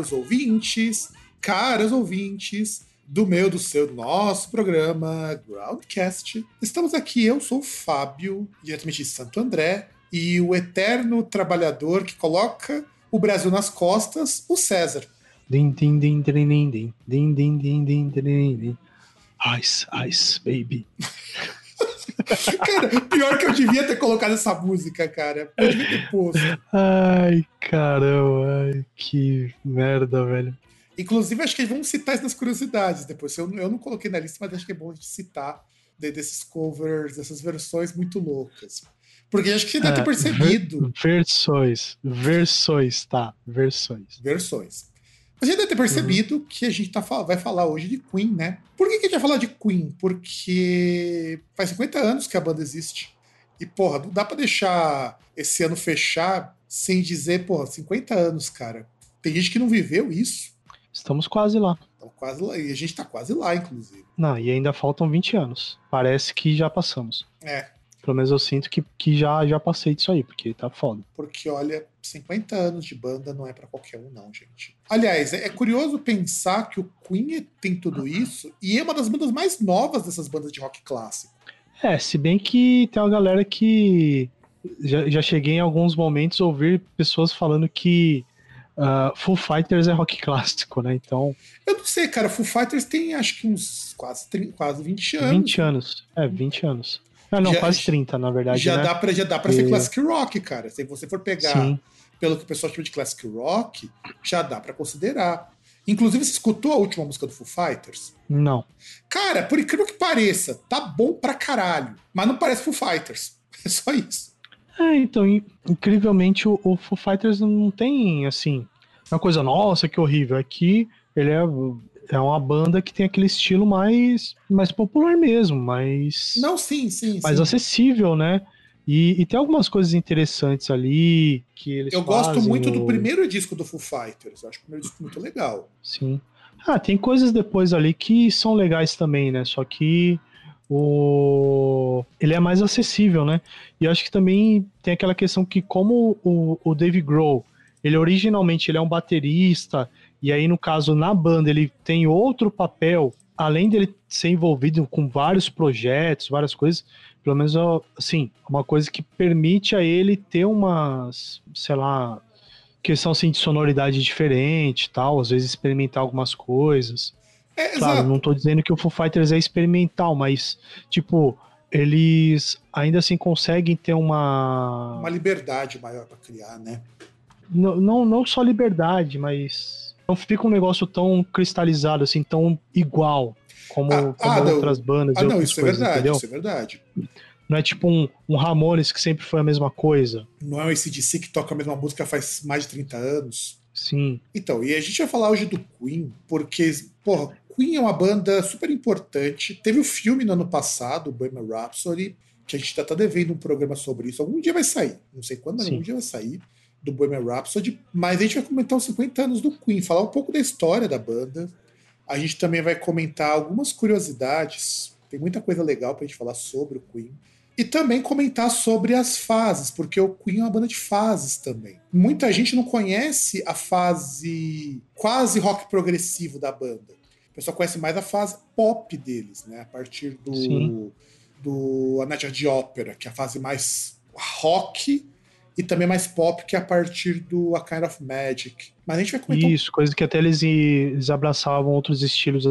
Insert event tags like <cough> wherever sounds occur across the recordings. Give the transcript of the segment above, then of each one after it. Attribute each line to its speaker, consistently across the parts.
Speaker 1: caros ouvintes, caras ouvintes do meu, do seu, do nosso programa Groundcast. Estamos aqui, eu sou o Fábio, diretamente de Santo André, e o eterno trabalhador que coloca o Brasil nas costas, o César.
Speaker 2: Din, din, din, din, din, din, din, din, din, din, din, din. Ice, ice, baby. <laughs>
Speaker 1: Cara, pior que eu devia ter colocado essa música, cara. Eu devia ter posto.
Speaker 2: Ai, caramba, ai, que merda, velho.
Speaker 1: Inclusive, acho que vamos citar isso nas curiosidades depois. Eu, eu não coloquei na lista, mas acho que é bom a gente citar de- desses covers, dessas versões muito loucas. Porque acho que você deve ter
Speaker 2: É,
Speaker 1: percebido.
Speaker 2: ver- versões, versões, tá, versões.
Speaker 1: Versões. Mas já deve ter percebido que a gente tá, vai falar hoje de Queen, né? Por que, que a gente vai falar de Queen? Porque faz 50 anos que a banda existe. E, porra, não dá pra deixar esse ano fechar sem dizer, porra, 50 anos, cara. Tem gente que não viveu isso.
Speaker 2: Estamos quase lá.
Speaker 1: Então, quase lá. E a gente tá quase lá, inclusive.
Speaker 2: Não, e ainda faltam 20 anos. Parece que já passamos.
Speaker 1: É.
Speaker 2: Pelo menos eu sinto que, que já, já passei disso aí, porque tá foda.
Speaker 1: Porque, olha, 50 anos de banda não é pra qualquer um, não, gente. Aliás, é, é curioso pensar que o Queen tem tudo isso e é uma das bandas mais novas dessas bandas de rock clássico.
Speaker 2: É, se bem que tem uma galera que já, já cheguei em alguns momentos a ouvir pessoas falando que ah, Full Fighters é rock clássico, né? Então,
Speaker 1: Eu não sei, cara, Foo Fighters tem acho que uns quase, 30, quase 20 anos.
Speaker 2: 20 anos. É, 20 anos. Ah, não,
Speaker 1: Já-
Speaker 2: quase 30, na verdade.
Speaker 1: Já
Speaker 2: né?
Speaker 1: dá pra, já dá pra ser
Speaker 2: E-
Speaker 1: classic rock, cara. Se você for pegar
Speaker 2: Sim.
Speaker 1: pelo que o pessoal chama de classic rock, já dá pra considerar. Inclusive, você escutou a última música do Foo Fighters?
Speaker 2: Não.
Speaker 1: Cara, por incrível que pareça, tá bom pra caralho. Mas não parece Foo Fighters. <laughs> É só isso.
Speaker 2: É, então, in- incrivelmente, o, o Foo Fighters não tem, assim, uma coisa, nossa, que horrível. Que ele é, é uma banda que tem aquele estilo mais, mais popular mesmo, mais,
Speaker 1: Não, sim, sim,
Speaker 2: mais
Speaker 1: sim.
Speaker 2: acessível, né? E, e tem algumas coisas interessantes ali que eles
Speaker 1: Eu gosto
Speaker 2: fazem
Speaker 1: muito
Speaker 2: no-
Speaker 1: do primeiro disco do Foo Fighters. Acho o primeiro disco muito legal.
Speaker 2: Sim. Ah, tem coisas depois ali que são legais também, né? Só que o ele é mais acessível, né? E acho que também tem aquela questão que como o, o Dave Grohl, ele originalmente ele é um baterista e aí no caso na banda ele tem outro papel, além dele ser envolvido com vários projetos, várias coisas, pelo menos assim, uma coisa que permite a ele ter umas, sei lá, questão assim de sonoridade diferente tal, às vezes experimentar algumas coisas.
Speaker 1: É,
Speaker 2: Claro,
Speaker 1: exato.
Speaker 2: não tô dizendo que o Foo Fighters é experimental, mas tipo, eles ainda assim conseguem ter uma
Speaker 1: Uma liberdade maior pra criar, né?
Speaker 2: não, não, não só liberdade, mas não fica um negócio tão cristalizado assim, tão igual como,
Speaker 1: Ah,
Speaker 2: como
Speaker 1: ah, não.
Speaker 2: outras bandas
Speaker 1: Ah, não, isso é
Speaker 2: coisas,
Speaker 1: verdade,
Speaker 2: entendeu?
Speaker 1: isso é verdade.
Speaker 2: Não é tipo um, um Ramones que sempre foi a mesma coisa.
Speaker 1: Não é o ACDC que toca a mesma música faz mais de 30 anos.
Speaker 2: Sim,
Speaker 1: Então, e a gente vai falar hoje do Queen, porque, porra, Queen é uma banda super importante. Teve o filme no ano passado, o Bohemian Rhapsody, que a gente ainda tá devendo um programa sobre isso. Algum dia vai sair. Não sei quando, mas
Speaker 2: Sim.
Speaker 1: algum dia vai sair do Bohemian Rhapsody. Mas a gente vai comentar os 50 anos do Queen, falar um pouco da história da banda. A gente também vai comentar algumas curiosidades. Tem muita coisa legal pra gente falar sobre o Queen. E também comentar sobre as fases, porque o Queen é uma banda de fases também. Muita gente não conhece a fase quase rock progressivo da banda. O pessoal conhece mais a fase pop deles, né? A partir do,
Speaker 2: Sim.
Speaker 1: do A Night de Ópera, que é a fase mais rock e também mais pop, que é a partir do A Kind of Magic. Mas a gente vai comentar um
Speaker 2: Isso, coisa que até eles, eles abraçavam outros estilos,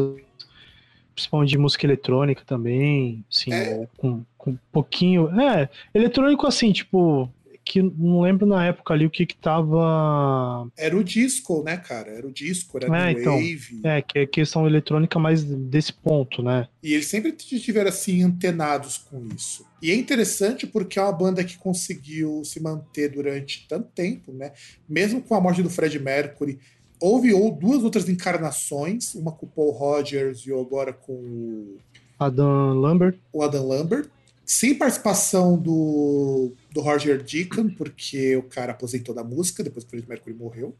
Speaker 2: principalmente de música eletrônica também, assim,
Speaker 1: É.
Speaker 2: com, com um pouquinho. É, eletrônico assim, tipo, que não lembro na época ali o que que tava.
Speaker 1: Era o disco, né, cara? Era o disco, era
Speaker 2: É, então.
Speaker 1: Wave.
Speaker 2: É, que é questão eletrônica mais desse ponto, né?
Speaker 1: E eles sempre estiveram assim antenados com isso. E é interessante porque é uma banda que conseguiu se manter durante tanto tempo, né? Mesmo com a morte do Fred Mercury, houve ou duas outras encarnações, uma com o Paul Rogers e agora com o
Speaker 2: Adam Lambert.
Speaker 1: o Adam Lambert, sem participação do, do Roger Deacon, porque o cara aposentou da música depois que o Freddie Mercury morreu.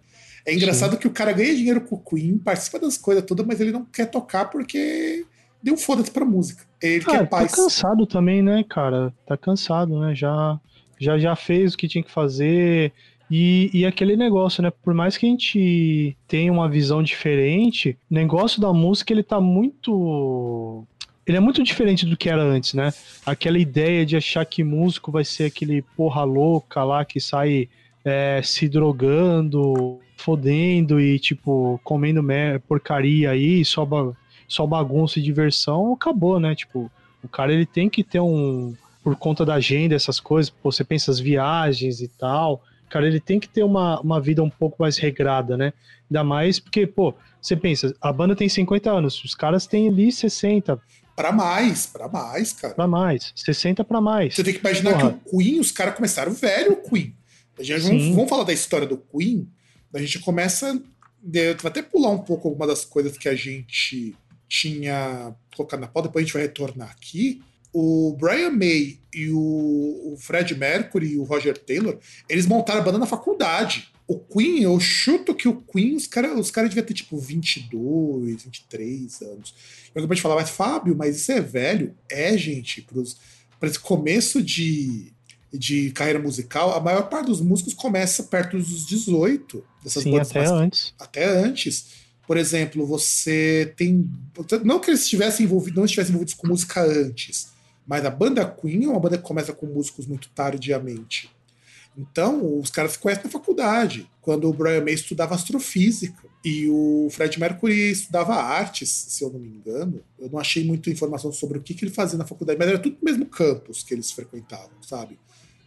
Speaker 1: É engraçado que o cara ganha dinheiro com o Queen, participa das coisas todas, mas ele não quer tocar porque deu foda-se pra música. Ele
Speaker 2: Ah,
Speaker 1: quer
Speaker 2: tá
Speaker 1: paz.
Speaker 2: cansado também, né, cara? Tá cansado, né? Já, já, já fez o que tinha que fazer. E, e aquele negócio, né? Por mais que a gente tenha uma visão diferente, o negócio da música ele tá muito. Ele é muito diferente do que era antes, né? Aquela ideia de achar que músico vai ser aquele porra louca lá que sai é, se drogando, fodendo e, tipo, comendo porcaria aí, só, ba- só bagunça e diversão, acabou, né? Tipo, o cara ele tem que ter um. Por conta da agenda, essas coisas, você pensa as viagens e tal. Cara, ele tem que ter uma, uma vida um pouco mais regrada, né? Ainda mais porque, pô, você pensa, a banda tem 50 anos, os caras têm ali 60
Speaker 1: Pra mais, pra mais, cara.
Speaker 2: pra mais, 60 pra mais.
Speaker 1: Você tem que imaginar
Speaker 2: Porra.
Speaker 1: que o Queen, os caras começaram velho, o Queen. A gente, vamos, vamos falar da história do Queen. A gente começa. Eu vou até pular um pouco alguma das coisas que a gente tinha colocado na pauta, depois a gente vai retornar aqui. O Brian May e o Fred Mercury e o Roger Taylor, eles montaram a banda na faculdade. O Queen, eu chuto que o Queen, os caras os cara deviam ter tipo 22, 23 anos. Eu acabei de falar, mas Fábio, mas isso é velho? É, gente, para esse começo de, de carreira musical, a maior parte dos músicos começa perto dos 18. Dessas
Speaker 2: Sim, até
Speaker 1: mais-
Speaker 2: antes.
Speaker 1: até antes. Por exemplo, você tem. Não que eles estivessem envolvidos, não estivessem envolvidos com música antes, mas a banda Queen é uma banda que começa com músicos muito tardiamente. Então, os caras se conhecem na faculdade, quando o Brian May estudava astrofísica e o Fred Mercury estudava artes, se eu não me engano. Eu não achei muita informação sobre o que, que ele fazia na faculdade, mas era tudo no mesmo campus que eles frequentavam, sabe?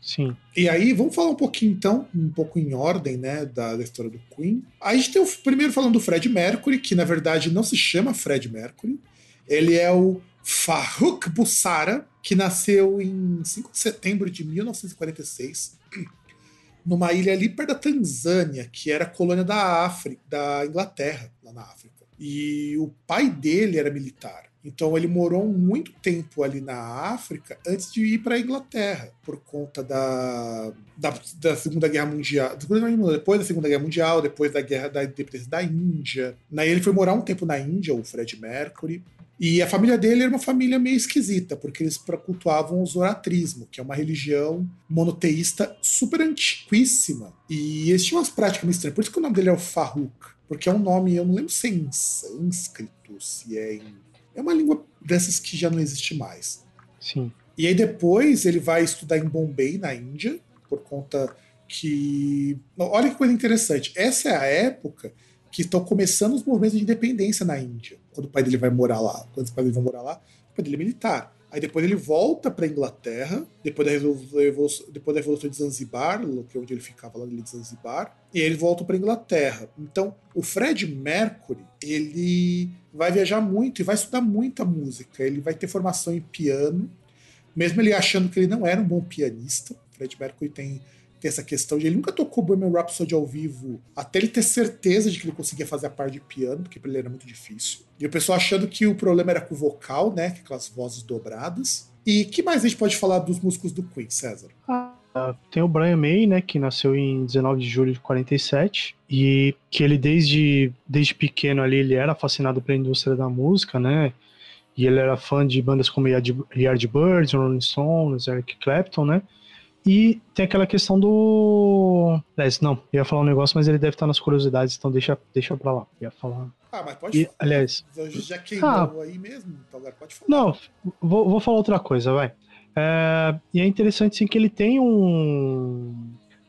Speaker 2: Sim.
Speaker 1: E aí, vamos falar um pouquinho então, um pouco em ordem, né, da, da história do Queen. A gente tem o primeiro falando do Fred Mercury, que na verdade não se chama Fred Mercury. Ele é o Farrukh Bussara, que nasceu em 5 de setembro de 1946, numa ilha ali perto da Tanzânia, que era colônia da África, da Inglaterra, lá na África. E o pai dele era militar. Então ele morou muito tempo ali na África antes de ir para a Inglaterra, por conta da, da, da Segunda Guerra Mundial. Depois da Segunda Guerra Mundial, depois da Guerra da Independência da Índia. Daí ele foi morar um tempo na Índia, o Fred Mercury. E a família dele era uma família meio esquisita, porque eles cultuavam o zoratrismo, que é uma religião monoteísta super antiquíssima. E eles tinham umas práticas meio estranhas. Por isso que o nome dele é o Farrukh, porque é um nome, eu não lembro se é em sânscrito, se é em. É uma língua dessas que já não existe mais.
Speaker 2: Sim.
Speaker 1: E aí depois ele vai estudar em Bombay, na Índia, por conta que. Olha que coisa interessante. Essa é a época que estão começando os movimentos de independência na Índia. Quando o pai dele vai morar lá. Quando os pais dele vão morar lá, o pai dele é militar. Aí depois ele volta para Inglaterra, depois da, revolução, depois da Revolução de Zanzibar, que é onde ele ficava lá de Zanzibar, e ele volta para Inglaterra. Então, o Fred Mercury, ele vai viajar muito e vai estudar muita música. Ele vai ter formação em piano, mesmo ele achando que ele não era um bom pianista. Fred Mercury tem, tem essa questão de ele nunca tocou Bohemian Rhapsody ao vivo, até ele ter certeza de que ele conseguia fazer a parte de piano, porque para ele era muito difícil. E o pessoal achando que o problema era com o vocal, né, que aquelas vozes dobradas. E que mais a gente pode falar dos músicos do Queen, César?
Speaker 2: Ah, tem o Brian May, né, que nasceu em 19 de julho de 47 e que ele desde, desde pequeno ali ele era fascinado pela indústria da música, né? E ele era fã de bandas como Yard- Yardbirds, Rolling Stones, Eric Clapton, né? E tem aquela questão do. Aliás, não, eu ia falar um negócio, mas ele deve estar nas curiosidades, então deixa, deixa pra lá. Eu ia falar.
Speaker 1: Ah, mas pode
Speaker 2: E,
Speaker 1: falar.
Speaker 2: aliás,
Speaker 1: Já queimou aí mesmo, então agora pode falar.
Speaker 2: não, vou, vou falar outra coisa, vai. É, e é interessante sim que ele tem um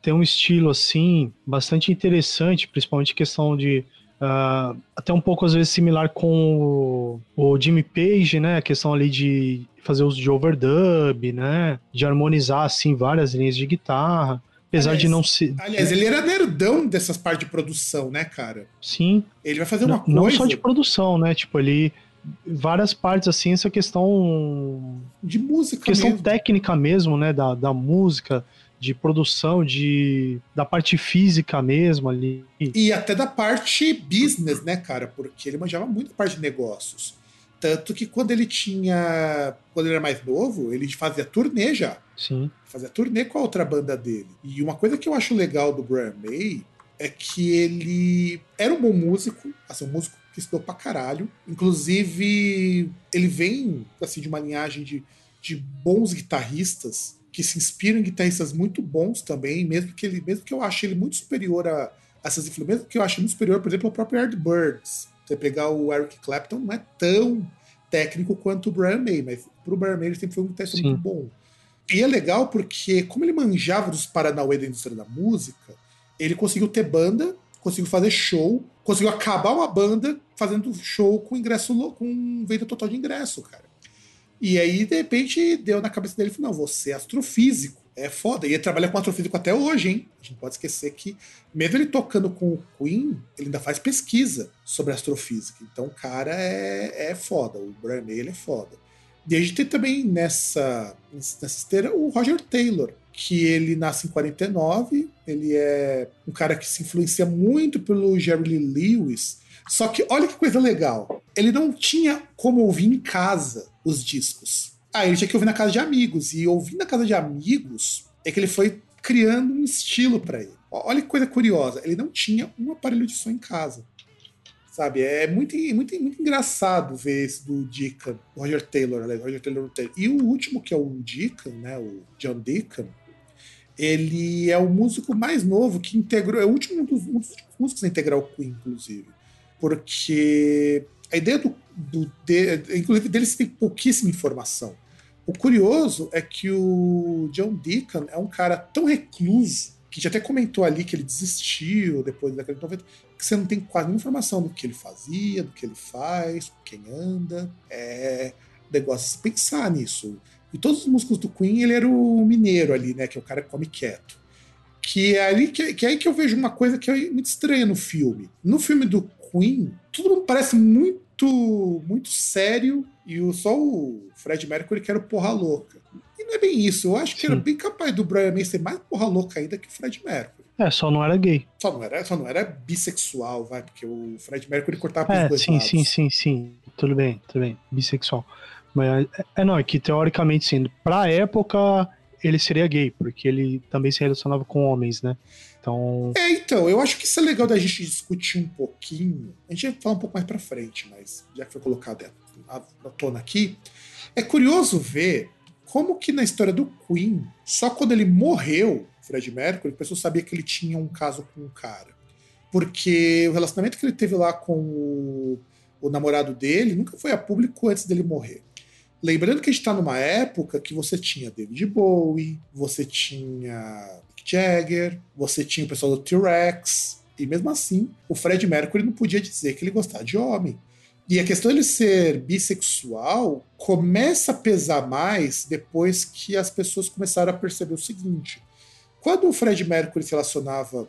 Speaker 2: tem um estilo assim bastante interessante, principalmente questão de ah, até um pouco às vezes similar com o, o Jimmy Page, né? A questão ali de fazer uso de overdub, né? De harmonizar assim várias linhas de guitarra, apesar
Speaker 1: Aliás,
Speaker 2: de não ser,
Speaker 1: Aliás, ele era nerdão dessas partes de produção, né, cara?
Speaker 2: sim,
Speaker 1: Ele vai fazer uma
Speaker 2: não,
Speaker 1: coisa.
Speaker 2: não só de produção, né? Tipo ali várias partes assim, essa questão
Speaker 1: de música
Speaker 2: questão
Speaker 1: mesmo.
Speaker 2: técnica mesmo, né, da, da música, de produção, de da parte física mesmo ali.
Speaker 1: E até da parte business, né, cara? Porque ele manjava muito da parte de negócios. Tanto que quando ele tinha. Quando ele era mais novo, ele fazia turnê já.
Speaker 2: Sim,
Speaker 1: Fazia turnê com a outra banda dele. E uma coisa que eu acho legal do Brian May é que ele era um bom músico, assim, um músico que estudou pra caralho. Inclusive, ele vem assim, de uma linhagem de, de bons guitarristas que se inspiram em guitarristas muito bons também, mesmo que ele, mesmo que eu ache ele muito superior a, a essas influências, mesmo que eu ache muito superior, por exemplo, ao próprio Yardbirds. Você pegar o Eric Clapton, não é tão técnico quanto o Brian May, mas pro Brian May ele sempre foi um guitarrista
Speaker 2: Sim.
Speaker 1: muito bom. E é legal porque, como ele manjava dos Paranauê da indústria da música, ele conseguiu ter banda, conseguiu fazer show, conseguiu acabar uma banda fazendo show com ingresso com venda total de ingresso, cara. E aí, de repente, deu na cabeça dele, não, você é astrofísico, é foda. E ele trabalha com astrofísico até hoje, hein? A gente pode esquecer que, mesmo ele tocando com o Queen, ele ainda faz pesquisa sobre astrofísica. Então, o cara é, é foda, o Brian May, ele é foda. E a gente tem também nessa, nessa esteira o Roger Taylor, que ele nasce em 49, ele é um cara que se influencia muito pelo Jerry Lee Lewis. Só que olha que coisa legal, ele não tinha como ouvir em casa os discos. Ah, ele tinha que ouvir na casa de amigos, e ouvir na casa de amigos é que ele foi criando um estilo para ele. Olha que coisa curiosa, ele não tinha um aparelho de som em casa. Sabe, é muito, muito, muito engraçado ver esse do Deacon, Roger Taylor, aliás, Roger Taylor Taylor. E o último, que é o Deacon, né, o John Deacon, ele é o músico mais novo que integrou, é o último um dos, um dos músicos a integrar o Queen, inclusive. Porque a ideia do, do de, inclusive dele se tem pouquíssima informação. O curioso é que o John Deacon é um cara tão recluso que gente até comentou ali que ele desistiu depois da década de 90, que você não tem quase nenhuma informação do que ele fazia, do que ele faz, com quem anda. É negócio pensar nisso. E todos os músicos do Queen, ele era o mineiro ali, né? Que é o cara que come quieto. Que é ali que, que é aí que eu vejo uma coisa que é muito estranha no filme. No filme do Queen, tudo parece muito, muito sério e o, só o Fred Mercury que era o porra louca. E não é bem isso. Eu acho que era
Speaker 2: Sim.
Speaker 1: bem capaz do Brian May ser mais porra louca ainda que o Fred Mercury.
Speaker 2: é, só não era gay.
Speaker 1: Só não era, só não era bissexual, vai, porque o Fred Mercury cortava pros
Speaker 2: É,
Speaker 1: dois
Speaker 2: sim,
Speaker 1: lados.
Speaker 2: sim, sim, sim. Tudo bem, tudo bem. Bissexual. Mas é, é não, é que teoricamente, sim, pra época ele seria gay, porque ele também se relacionava com homens, né? Então,
Speaker 1: É, então, eu acho que isso é legal da gente discutir um pouquinho. A gente vai falar um pouco mais pra frente, mas já que foi colocado à tona aqui, é curioso ver como que na história do Queen, só quando ele morreu, Fred Mercury, a pessoa sabia que ele tinha um caso com um cara. Porque o relacionamento que ele teve lá com o, o namorado dele nunca foi a público antes dele morrer. Lembrando que a gente está numa época que você tinha David Bowie, você tinha Mick Jagger, você tinha o pessoal do T-Rex, e mesmo assim, o Fred Mercury não podia dizer que ele gostava de homem. E a questão dele ser bissexual começa a pesar mais depois que as pessoas começaram a perceber o seguinte: quando o Fred Mercury se relacionava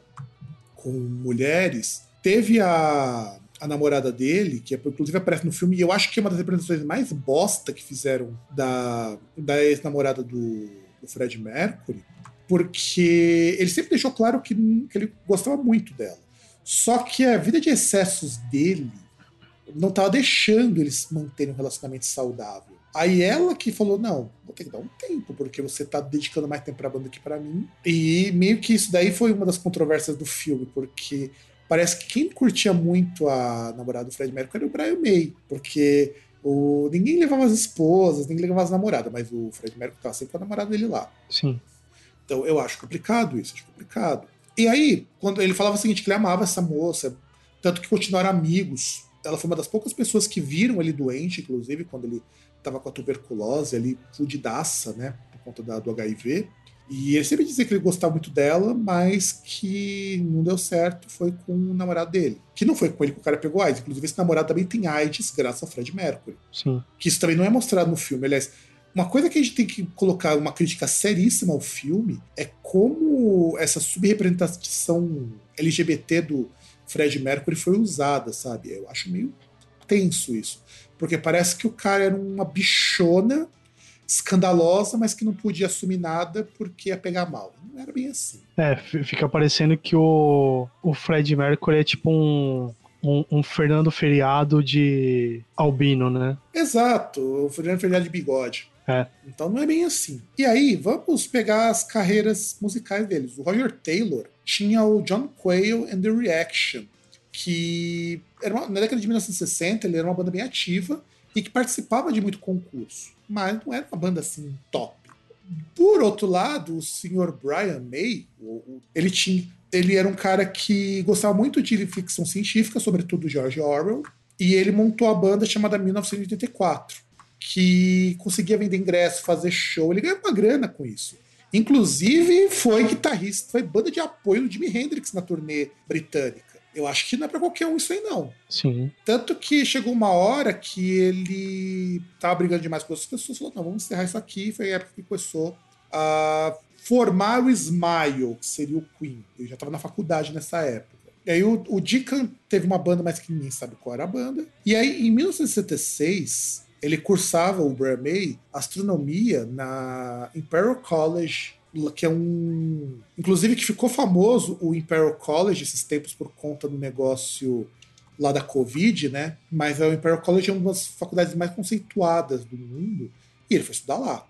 Speaker 1: com mulheres, teve a, a namorada dele, que é, inclusive aparece no filme, e eu acho que é uma das representações mais bosta que fizeram da, da ex-namorada do, do Fred Mercury, porque ele sempre deixou claro que, que ele gostava muito dela. Só que a vida de excessos dele não estava deixando eles manterem um relacionamento saudável. Aí ela que falou: não, vou ter que dar um tempo, porque você tá dedicando mais tempo pra banda que pra mim. E meio que isso daí foi uma das controvérsias do filme, porque parece que quem curtia muito a namorada do Fred Mercury era o Brian May, porque O, ninguém levava as esposas, ninguém levava as namoradas, mas o Fred Mercury tava sempre com a namorada dele lá.
Speaker 2: Sim.
Speaker 1: Então eu acho complicado isso, acho complicado. E aí, quando ele falava o seguinte, que ele amava essa moça, tanto que continuaram amigos. Ela foi uma das poucas pessoas que viram ele doente, inclusive, quando ele estava com a tuberculose ali, fudidaça, né, por conta da, do HIV. E ele sempre dizia que ele gostava muito dela, mas que não deu certo foi com o namorado dele. Que não foi com ele que o cara pegou AIDS. Inclusive, esse namorado também tem AIDS, graças ao Fred Mercury.
Speaker 2: Sim.
Speaker 1: Que isso também não é mostrado no filme. Aliás, uma coisa que a gente tem que colocar uma crítica seríssima ao filme é como essa subrepresentação LGBT do Fred Mercury foi usada, sabe? Eu acho meio tenso isso. Porque parece que o cara era uma bichona escandalosa, mas que não podia assumir nada porque ia pegar mal. Não era bem assim.
Speaker 2: É, fica parecendo que o, o Fred Mercury é tipo um, um, um Fernando Feriado de albino, né?
Speaker 1: Exato, o Fernando Fernandes de bigode.
Speaker 2: É.
Speaker 1: Então não é bem assim. E aí, vamos pegar as carreiras musicais deles. O Roger Taylor tinha o John Quayle and the Reaction, que era uma- na década de 1960 ele era uma banda bem ativa e que participava de muito concurso, mas não era uma banda assim top. Por outro lado, o Sr. Brian May, ele tinha, ele era um cara que gostava muito de ficção científica, sobretudo George Orwell, e ele montou a banda chamada 1984 que conseguia vender ingresso, fazer show, ele ganhava uma grana com isso. Inclusive, foi guitarrista, foi banda de apoio do Jimi Hendrix na turnê britânica. Eu acho que não é pra qualquer um isso aí, não.
Speaker 2: Sim.
Speaker 1: Tanto que chegou uma hora que ele tava brigando demais com outras pessoas, falou, não, vamos encerrar isso aqui. Foi a época que começou a formar o Smile, que seria o Queen. Ele já tava na faculdade nessa época. E aí o, o Deacon teve uma banda, mas que ninguém sabe qual era a banda. E aí, em 1976, ele cursava, o Brian May, astronomia na Imperial College, que é um. Inclusive, que ficou famoso o Imperial College esses tempos por conta do negócio lá da Covid, né? Mas o Imperial College é uma das faculdades mais conceituadas do mundo. E ele foi estudar lá.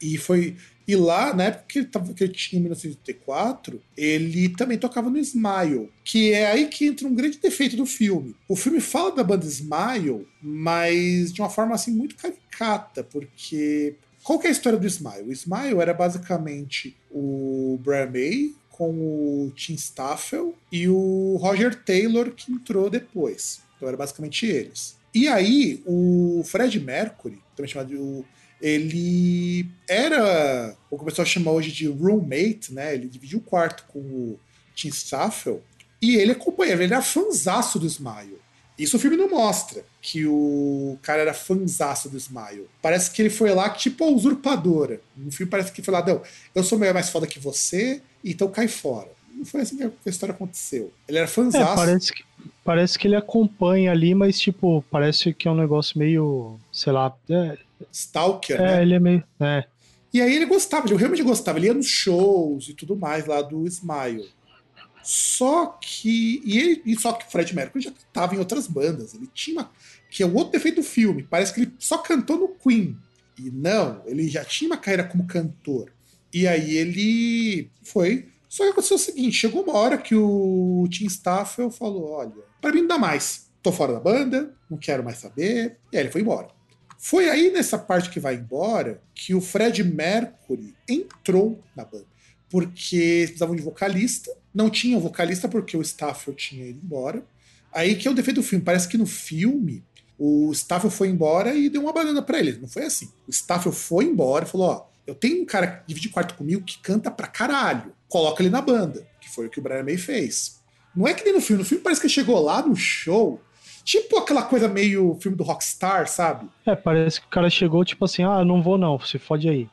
Speaker 1: E foi. E lá, na época que ele, tava, que ele tinha em 1984, ele também tocava no Smile, que é aí que entra um grande defeito do filme. O filme fala da banda Smile, mas de uma forma assim muito caricata, porque qual que é a história do Smile? O Smile era basicamente o Brian May com o Tim Staffel e o Roger Taylor que entrou depois. Então era basicamente eles. E aí, o Fred Mercury, também chamado de ele era o que o pessoal chama hoje de roommate, né? Ele dividiu o quarto com o Tim Staffel e ele acompanhava, ele era fanzaço do Smile. Isso o filme não mostra, que o cara era fanzaço do Smile. Parece que ele foi lá tipo a usurpadora. No filme parece que foi lá, não, eu sou mais foda que você, então cai fora. Não foi assim que a história aconteceu. Ele era
Speaker 2: É,
Speaker 1: fanzaço.
Speaker 2: parece que, parece que ele acompanha ali, mas tipo, parece que é um negócio meio, sei lá, é,
Speaker 1: Stalker,
Speaker 2: é,
Speaker 1: né?
Speaker 2: ele é meio, é,
Speaker 1: E aí ele gostava, ele realmente gostava, ele ia nos shows e tudo mais lá do Smile. Só que. E, ele, e só que o Fred Mercury já estava em outras bandas. Ele tinha. Uma, que é o outro defeito do filme. Parece que ele só cantou no Queen. E não, ele já tinha uma carreira como cantor. E aí ele foi. Só que aconteceu o seguinte: chegou uma hora que o Tim Staffel falou: olha, pra mim não dá mais. Tô fora da banda, não quero mais saber. E aí ele foi embora. Foi aí nessa parte que vai embora que o Fred Mercury entrou na banda. Porque precisavam de vocalista, não tinha vocalista porque o Staffel tinha ido embora. Aí que é o defeito do filme. Parece que no filme o Staffel foi embora e deu uma banana pra ele. Não foi assim. O Staffel foi embora e falou: Ó, eu tenho um cara que divide quarto comigo que canta pra caralho. Coloca ele na banda. Que foi o que o Brian May fez. Não é que nem no filme. No filme parece que ele chegou lá no show. Tipo aquela coisa meio filme do Rockstar, sabe?
Speaker 2: é, parece que o cara chegou tipo assim, ah, não vou não, se fode aí.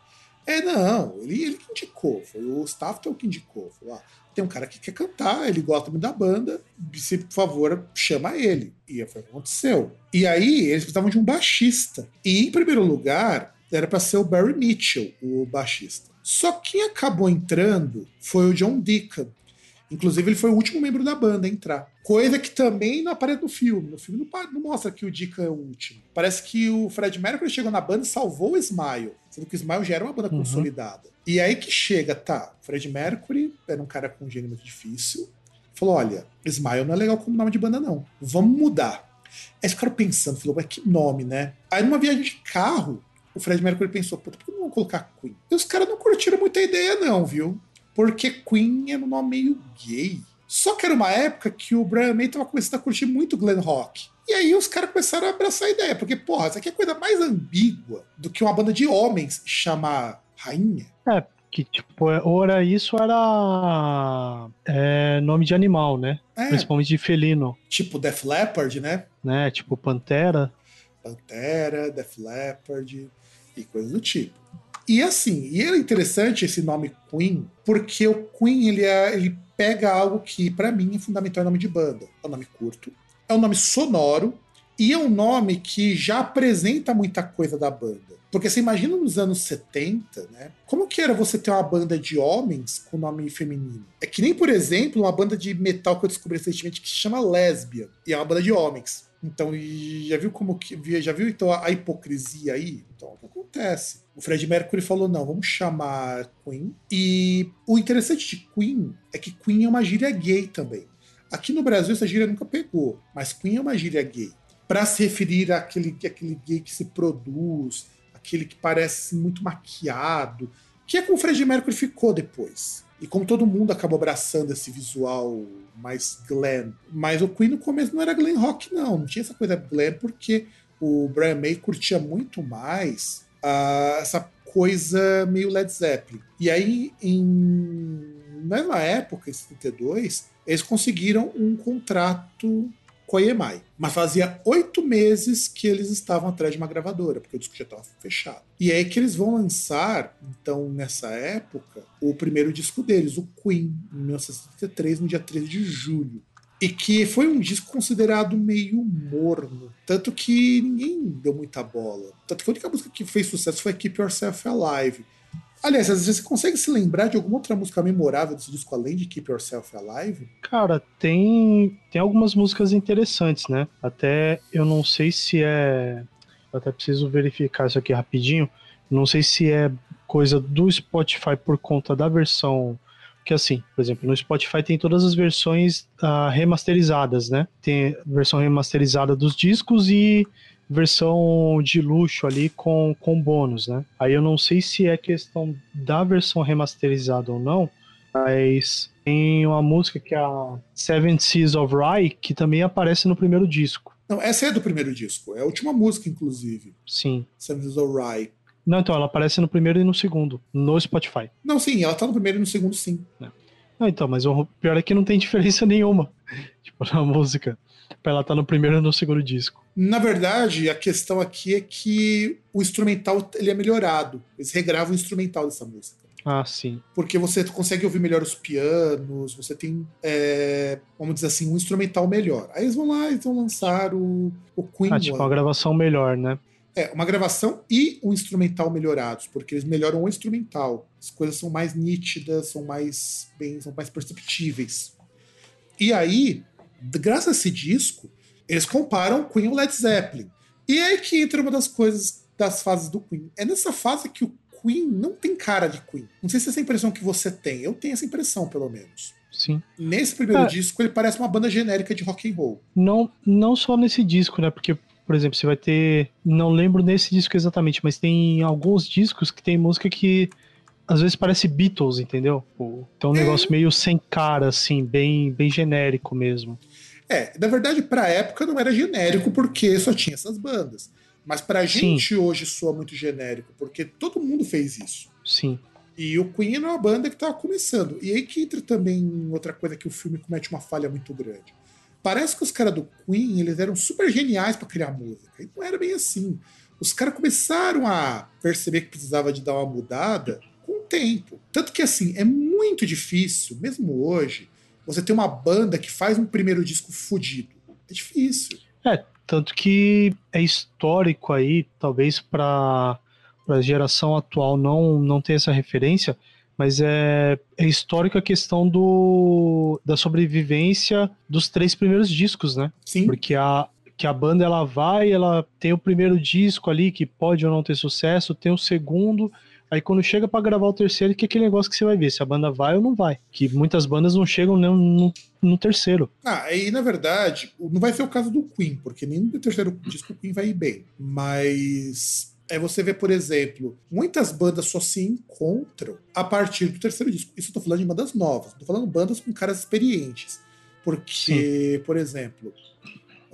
Speaker 1: É, não, ele, ele que indicou, foi o Staffel que indicou. Falou, ah, tem um cara que quer cantar, ele gosta muito da banda, se por favor, chama ele. E foi o que aconteceu. E aí, eles precisavam de um baixista. E em primeiro lugar, era para ser o Barry Mitchell, o baixista. Só quem acabou entrando foi o John Deacon. Inclusive, ele foi o último membro da banda a entrar. Coisa que também não aparece no filme. No filme não, não mostra que o Deacon é o último. Parece que o Fred Mercury chegou na banda e salvou o Smile. Sendo que o Smile já era uma banda
Speaker 2: Uhum.
Speaker 1: consolidada. E aí que chega, tá, Fred Mercury era um cara com um gênio muito difícil. Falou, olha, Smile não é legal como nome de banda não. Vamos mudar. Aí ficaram pensando, falou, mas que nome, né? Aí numa viagem de carro, o Fred Mercury pensou, puta, por que não colocar Queen? E os caras não curtiram muita ideia, não, viu? Porque Queen é um nome meio gay. Só que era uma época que o Brian May tava começando a curtir muito glam rock. E aí os caras começaram a abraçar a ideia, porque, porra, isso aqui é coisa mais ambígua do que uma banda de homens chamar Rainha.
Speaker 2: É, que tipo, ou era isso ou era é, nome de animal, né?
Speaker 1: É,
Speaker 2: Principalmente de felino,
Speaker 1: tipo Def Leppard, né?
Speaker 2: né? Tipo Pantera.
Speaker 1: Pantera, Def Leppard e coisas do tipo. E assim, e é interessante esse nome Queen, porque o Queen ele, é, ele pega algo que pra mim é fundamental em nome de banda. É um nome curto, é um nome sonoro e é um nome que já apresenta muita coisa da banda. Porque você imagina nos anos 70, né? Como que era você ter uma banda de homens com nome feminino? É que nem, por exemplo, uma banda de metal que eu descobri recentemente que se chama Lesbian, e é uma banda de homens. Então, já viu como que. Já viu então a hipocrisia aí? Então, o que acontece? O Fred Mercury falou: não, vamos chamar Queen. E o interessante de Queen é que Queen é uma gíria gay também. Aqui no Brasil essa gíria nunca pegou, mas Queen é uma gíria gay. Para se referir àquele, àquele gay que se produz, aquele que parece muito maquiado, que é como o Fred Mercury ficou depois. E como todo mundo acabou abraçando esse visual mais glam. Mas o Queen no começo não era glam rock, não. Não tinha essa coisa glam, porque o Brian May curtia muito mais ah, essa coisa meio Led Zeppelin. E aí, em na época, em 72, eles conseguiram um contrato EMI. Mas fazia oito meses que eles estavam atrás de uma gravadora, porque o disco já estava fechado. E é aí que eles vão lançar, então, nessa época, o primeiro disco deles, o Queen, em 1973, no dia 13 de julho. E que foi um disco considerado meio morno. Tanto que ninguém deu muita bola. Tanto que a única música que fez sucesso foi Keep Yourself Alive. Aliás, às vezes você consegue se lembrar de alguma outra música memorável desse disco além de Keep Yourself Alive?
Speaker 2: Cara, tem, tem algumas músicas interessantes, né? Até eu não sei se é. Eu até preciso verificar isso aqui rapidinho. Não sei se é coisa do Spotify por conta da versão. Que assim, por exemplo, no Spotify tem todas as versões ah, remasterizadas, né? Tem versão remasterizada dos discos e versão de luxo ali com, com bônus, né? Aí eu não sei se é questão da versão remasterizada ou não, mas tem uma música que é a Seven Seas of Rye, que também aparece no primeiro disco.
Speaker 1: Não, essa é do primeiro disco. É a última música, inclusive.
Speaker 2: Sim.
Speaker 1: Seven Days of Rye.
Speaker 2: Não, então, ela aparece no primeiro e no segundo, no Spotify.
Speaker 1: Não, sim, ela tá no primeiro e no segundo, sim.
Speaker 2: Não, então, mas o pior é que não tem <laughs> diferença nenhuma, tipo, na música, pra ela estar no primeiro e no segundo disco.
Speaker 1: Na verdade, a questão aqui é que o instrumental ele é melhorado. Eles regravam o instrumental dessa música.
Speaker 2: Ah, sim.
Speaker 1: Porque você consegue ouvir melhor os pianos, você tem, é, vamos dizer assim, um instrumental melhor. Aí eles vão lá e vão lançar o, o Queen
Speaker 2: Ah, tipo,
Speaker 1: One.
Speaker 2: uma gravação melhor, né?
Speaker 1: É, uma gravação e um instrumental melhorados, porque eles melhoram o instrumental. As coisas são mais nítidas, são mais bem, são mais perceptíveis. E aí, graças a esse disco, eles comparam Queen ao Led Zeppelin. E é aí que entra uma das coisas das fases do Queen. É nessa fase que o Queen não tem cara de Queen. Não sei se é essa impressão que você tem. Eu tenho essa impressão, pelo menos.
Speaker 2: Sim.
Speaker 1: Nesse primeiro
Speaker 2: Ah.
Speaker 1: disco, ele parece uma banda genérica de rock and roll.
Speaker 2: Não, não só nesse disco, né? Porque, por exemplo, você vai ter. Não lembro nesse disco exatamente, mas tem alguns discos que tem música que às vezes parece Beatles, entendeu? Tem um
Speaker 1: É.
Speaker 2: negócio meio sem cara, assim, bem, bem genérico mesmo.
Speaker 1: É, na verdade, pra época não era genérico porque só tinha essas bandas. Mas pra
Speaker 2: Sim.
Speaker 1: gente hoje soa muito genérico, porque todo mundo fez isso.
Speaker 2: Sim.
Speaker 1: E o Queen era uma banda que tava começando. E aí que entra também outra coisa que o filme comete uma falha muito grande. Parece que os caras do Queen, eles eram super geniais pra criar música. E não era bem assim. Os caras começaram a perceber que precisava de dar uma mudada tempo. Tanto que assim, é muito difícil, mesmo hoje, você ter uma banda que faz um primeiro disco fudido. É difícil.
Speaker 2: Tanto que é histórico aí, talvez para a geração atual não, não ter essa referência, mas é, é histórico a questão do, da sobrevivência dos três primeiros discos, né?
Speaker 1: Sim.
Speaker 2: Porque a, que a banda ela vai, ela tem o primeiro disco ali que pode ou não ter sucesso, tem o segundo, Aí quando chega para gravar o terceiro, que é aquele negócio que você vai ver, se a banda vai ou não vai. Que muitas bandas não chegam nem no, no terceiro.
Speaker 1: Ah, e na verdade, não vai ser o caso do Queen, porque nem no terceiro disco o Queen vai ir bem. Mas é você ver, por exemplo, muitas bandas só se encontram a partir do terceiro disco. Isso eu tô falando de bandas novas, tô falando bandas com caras experientes. Porque, Sim. por exemplo,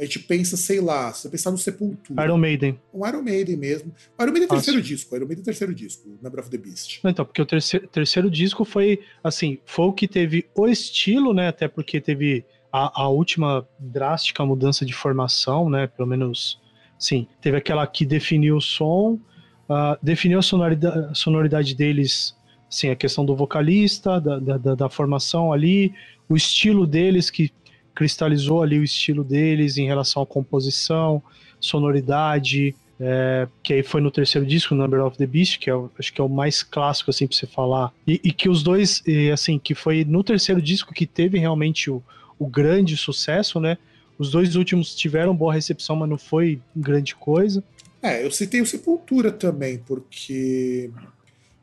Speaker 1: a gente pensa, sei lá, se você pensar no Sepultura.
Speaker 2: Iron Maiden.
Speaker 1: Um Iron Maiden mesmo. O Iron Maiden é terceiro disco. Iron Maiden é terceiro disco, Number of the Beast.
Speaker 2: Então, porque o terceiro, terceiro disco foi, assim, foi o que teve o estilo, né? Até porque teve a, a última drástica mudança de formação, né? Pelo menos, sim. Teve aquela que definiu o som, uh, definiu a sonoridade, sonoridade deles, sim, a questão do vocalista, da, da, da formação ali, o estilo deles que cristalizou ali o estilo deles em relação à composição, sonoridade, é, que aí foi no terceiro disco, Number of the Beast, que é, acho que é o mais clássico, assim, pra você falar. E, e que os dois, e, assim, que foi no terceiro disco que teve realmente o, o grande sucesso, né? Os dois últimos tiveram boa recepção, mas não foi grande coisa.
Speaker 1: É, eu citei o Sepultura também, porque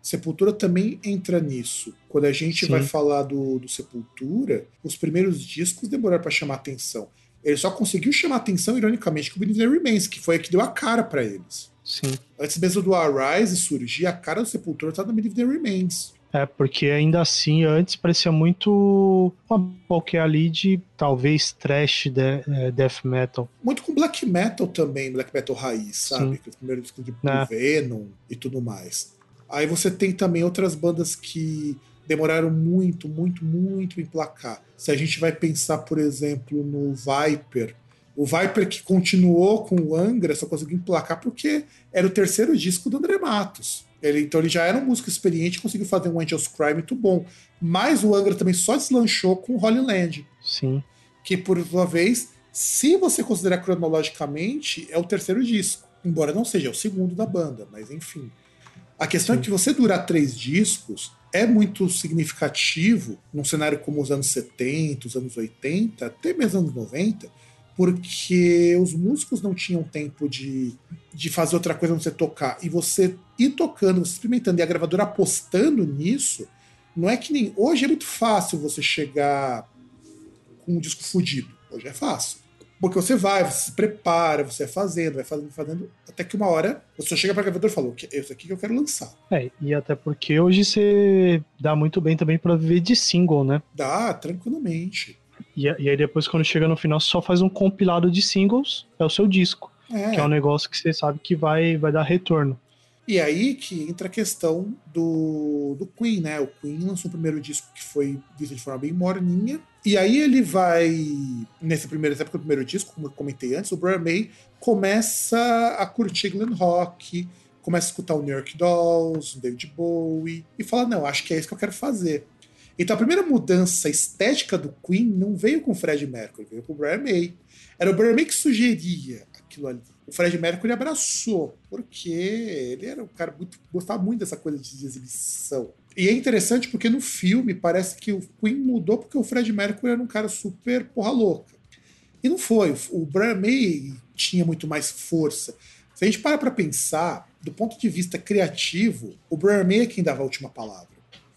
Speaker 1: Sepultura também entra nisso. Quando a gente Sim. vai falar do, do Sepultura, os primeiros discos demoraram para chamar atenção. Ele só conseguiu chamar atenção, ironicamente, com o Beneath the Remains, que foi a que deu a cara para eles.
Speaker 2: Sim.
Speaker 1: Antes mesmo do Arise surgir, a cara do Sepultura tá no Beneath the Remains.
Speaker 2: É, porque ainda assim, antes parecia muito uma qualquer ali de talvez trash de, é, death metal.
Speaker 1: Muito com black metal também, black metal raiz, sabe? Os primeiros discos de é. Venom e tudo mais. Aí você tem também outras bandas que demoraram muito, muito, muito em placar. Se a gente vai pensar, por exemplo, no Viper, o Viper que continuou com o Angra só conseguiu emplacar porque era o terceiro disco do André Matos. Ele, então ele já era um músico experiente conseguiu fazer um Angel's Cry muito bom. Mas o Angra também só deslanchou com o Holy Land.
Speaker 2: Sim.
Speaker 1: Que, por sua vez, se você considerar cronologicamente, é o terceiro disco. Embora não seja, é o segundo da banda, mas enfim. A questão Sim. é que você durar três discos é muito significativo num cenário como os anos 70, os anos 80, até mesmo anos 90, porque os músicos não tinham tempo de, de fazer outra coisa não você tocar. E você ir tocando, você experimentando e a gravadora apostando nisso, não é que nem. Hoje é muito fácil você chegar com um disco fudido. Hoje é fácil. Porque você vai, você se prepara, você vai fazendo, vai fazendo, fazendo, até que uma hora você chega para o gravador e fala: é isso aqui que eu quero lançar.
Speaker 2: É, e até porque hoje você dá muito bem também para viver de single, né?
Speaker 1: Dá, tranquilamente.
Speaker 2: E, e, aí depois, quando chega no final, você só faz um compilado de singles, é o seu disco. É. Que é um negócio que você sabe que vai, vai dar retorno.
Speaker 1: E aí que entra a questão do, do Queen, né? O Queen lançou o primeiro disco que foi visto de forma bem morninha. E aí ele vai, nesse primeiro, época do primeiro disco, como eu comentei antes, o Brian May começa a curtir glam rock, começa a escutar o New York Dolls, o David Bowie, e fala, não, acho que é isso que eu quero fazer. Então a primeira mudança estética do Queen não veio com o Fred Mercury, veio com o Brian May. Era o Brian May que sugeria aquilo ali o Fred Mercury abraçou, porque ele era um cara muito. gostava muito dessa coisa de exibição. E é interessante porque no filme parece que o Queen mudou porque o Fred Mercury era um cara super porra louca. E não foi. O Brian May tinha muito mais força. Se a gente para pra pensar, do ponto de vista criativo, o Brian May é quem dava a última palavra.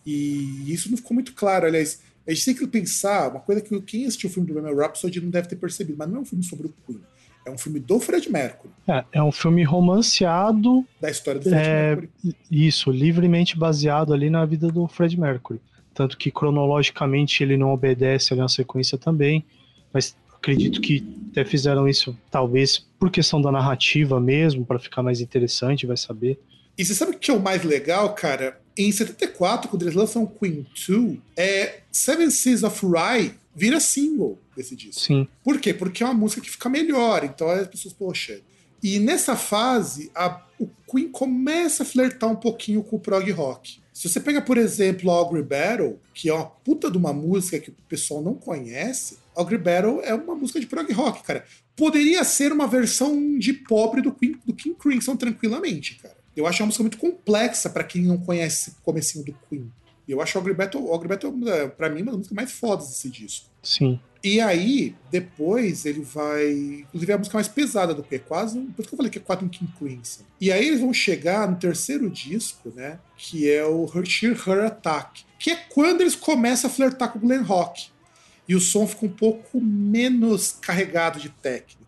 Speaker 1: E isso não ficou muito claro. Aliás, a gente tem que pensar, uma coisa que quem assistiu o filme do Bohemian Rhapsody não deve ter percebido, mas não é um filme sobre o Queen. É um filme do Fred Mercury.
Speaker 2: É, é um filme romanceado.
Speaker 1: Da história do Fred é, Mercury.
Speaker 2: Isso, livremente baseado ali na vida do Fred Mercury. Tanto que cronologicamente ele não obedece ali na sequência também. Mas acredito que até fizeram isso, talvez por questão da narrativa mesmo, para ficar mais interessante, vai saber.
Speaker 1: E você sabe o que é o mais legal, cara? Em 74, quando eles lançam Queen 2, é Seven Seas of Rye vira single desse disco.
Speaker 2: Sim.
Speaker 1: Por quê? Porque é uma música que fica melhor. Então as pessoas, poxa. E nessa fase, a, o Queen começa a flertar um pouquinho com o prog rock. Se você pega, por exemplo, Augury Battle, que é uma puta de uma música que o pessoal não conhece, Augury Battle é uma música de prog rock, cara. Poderia ser uma versão de pobre do, Queen, do King Crimson tranquilamente, cara. Eu acho uma música muito complexa para quem não conhece o comecinho do Queen. Eu acho Ogre Battle, Ogre Battle pra mim, uma das músicas mais fodas desse disco.
Speaker 2: Sim.
Speaker 1: E aí, depois ele vai. Inclusive é a música mais pesada do é quase. Por isso que eu falei que é quase um King Crimson. E aí eles vão chegar no terceiro disco, né? Que é o Her Sheer Her Attack. Que é quando eles começam a flertar com o Glen Rock. E o som fica um pouco menos carregado de técnica.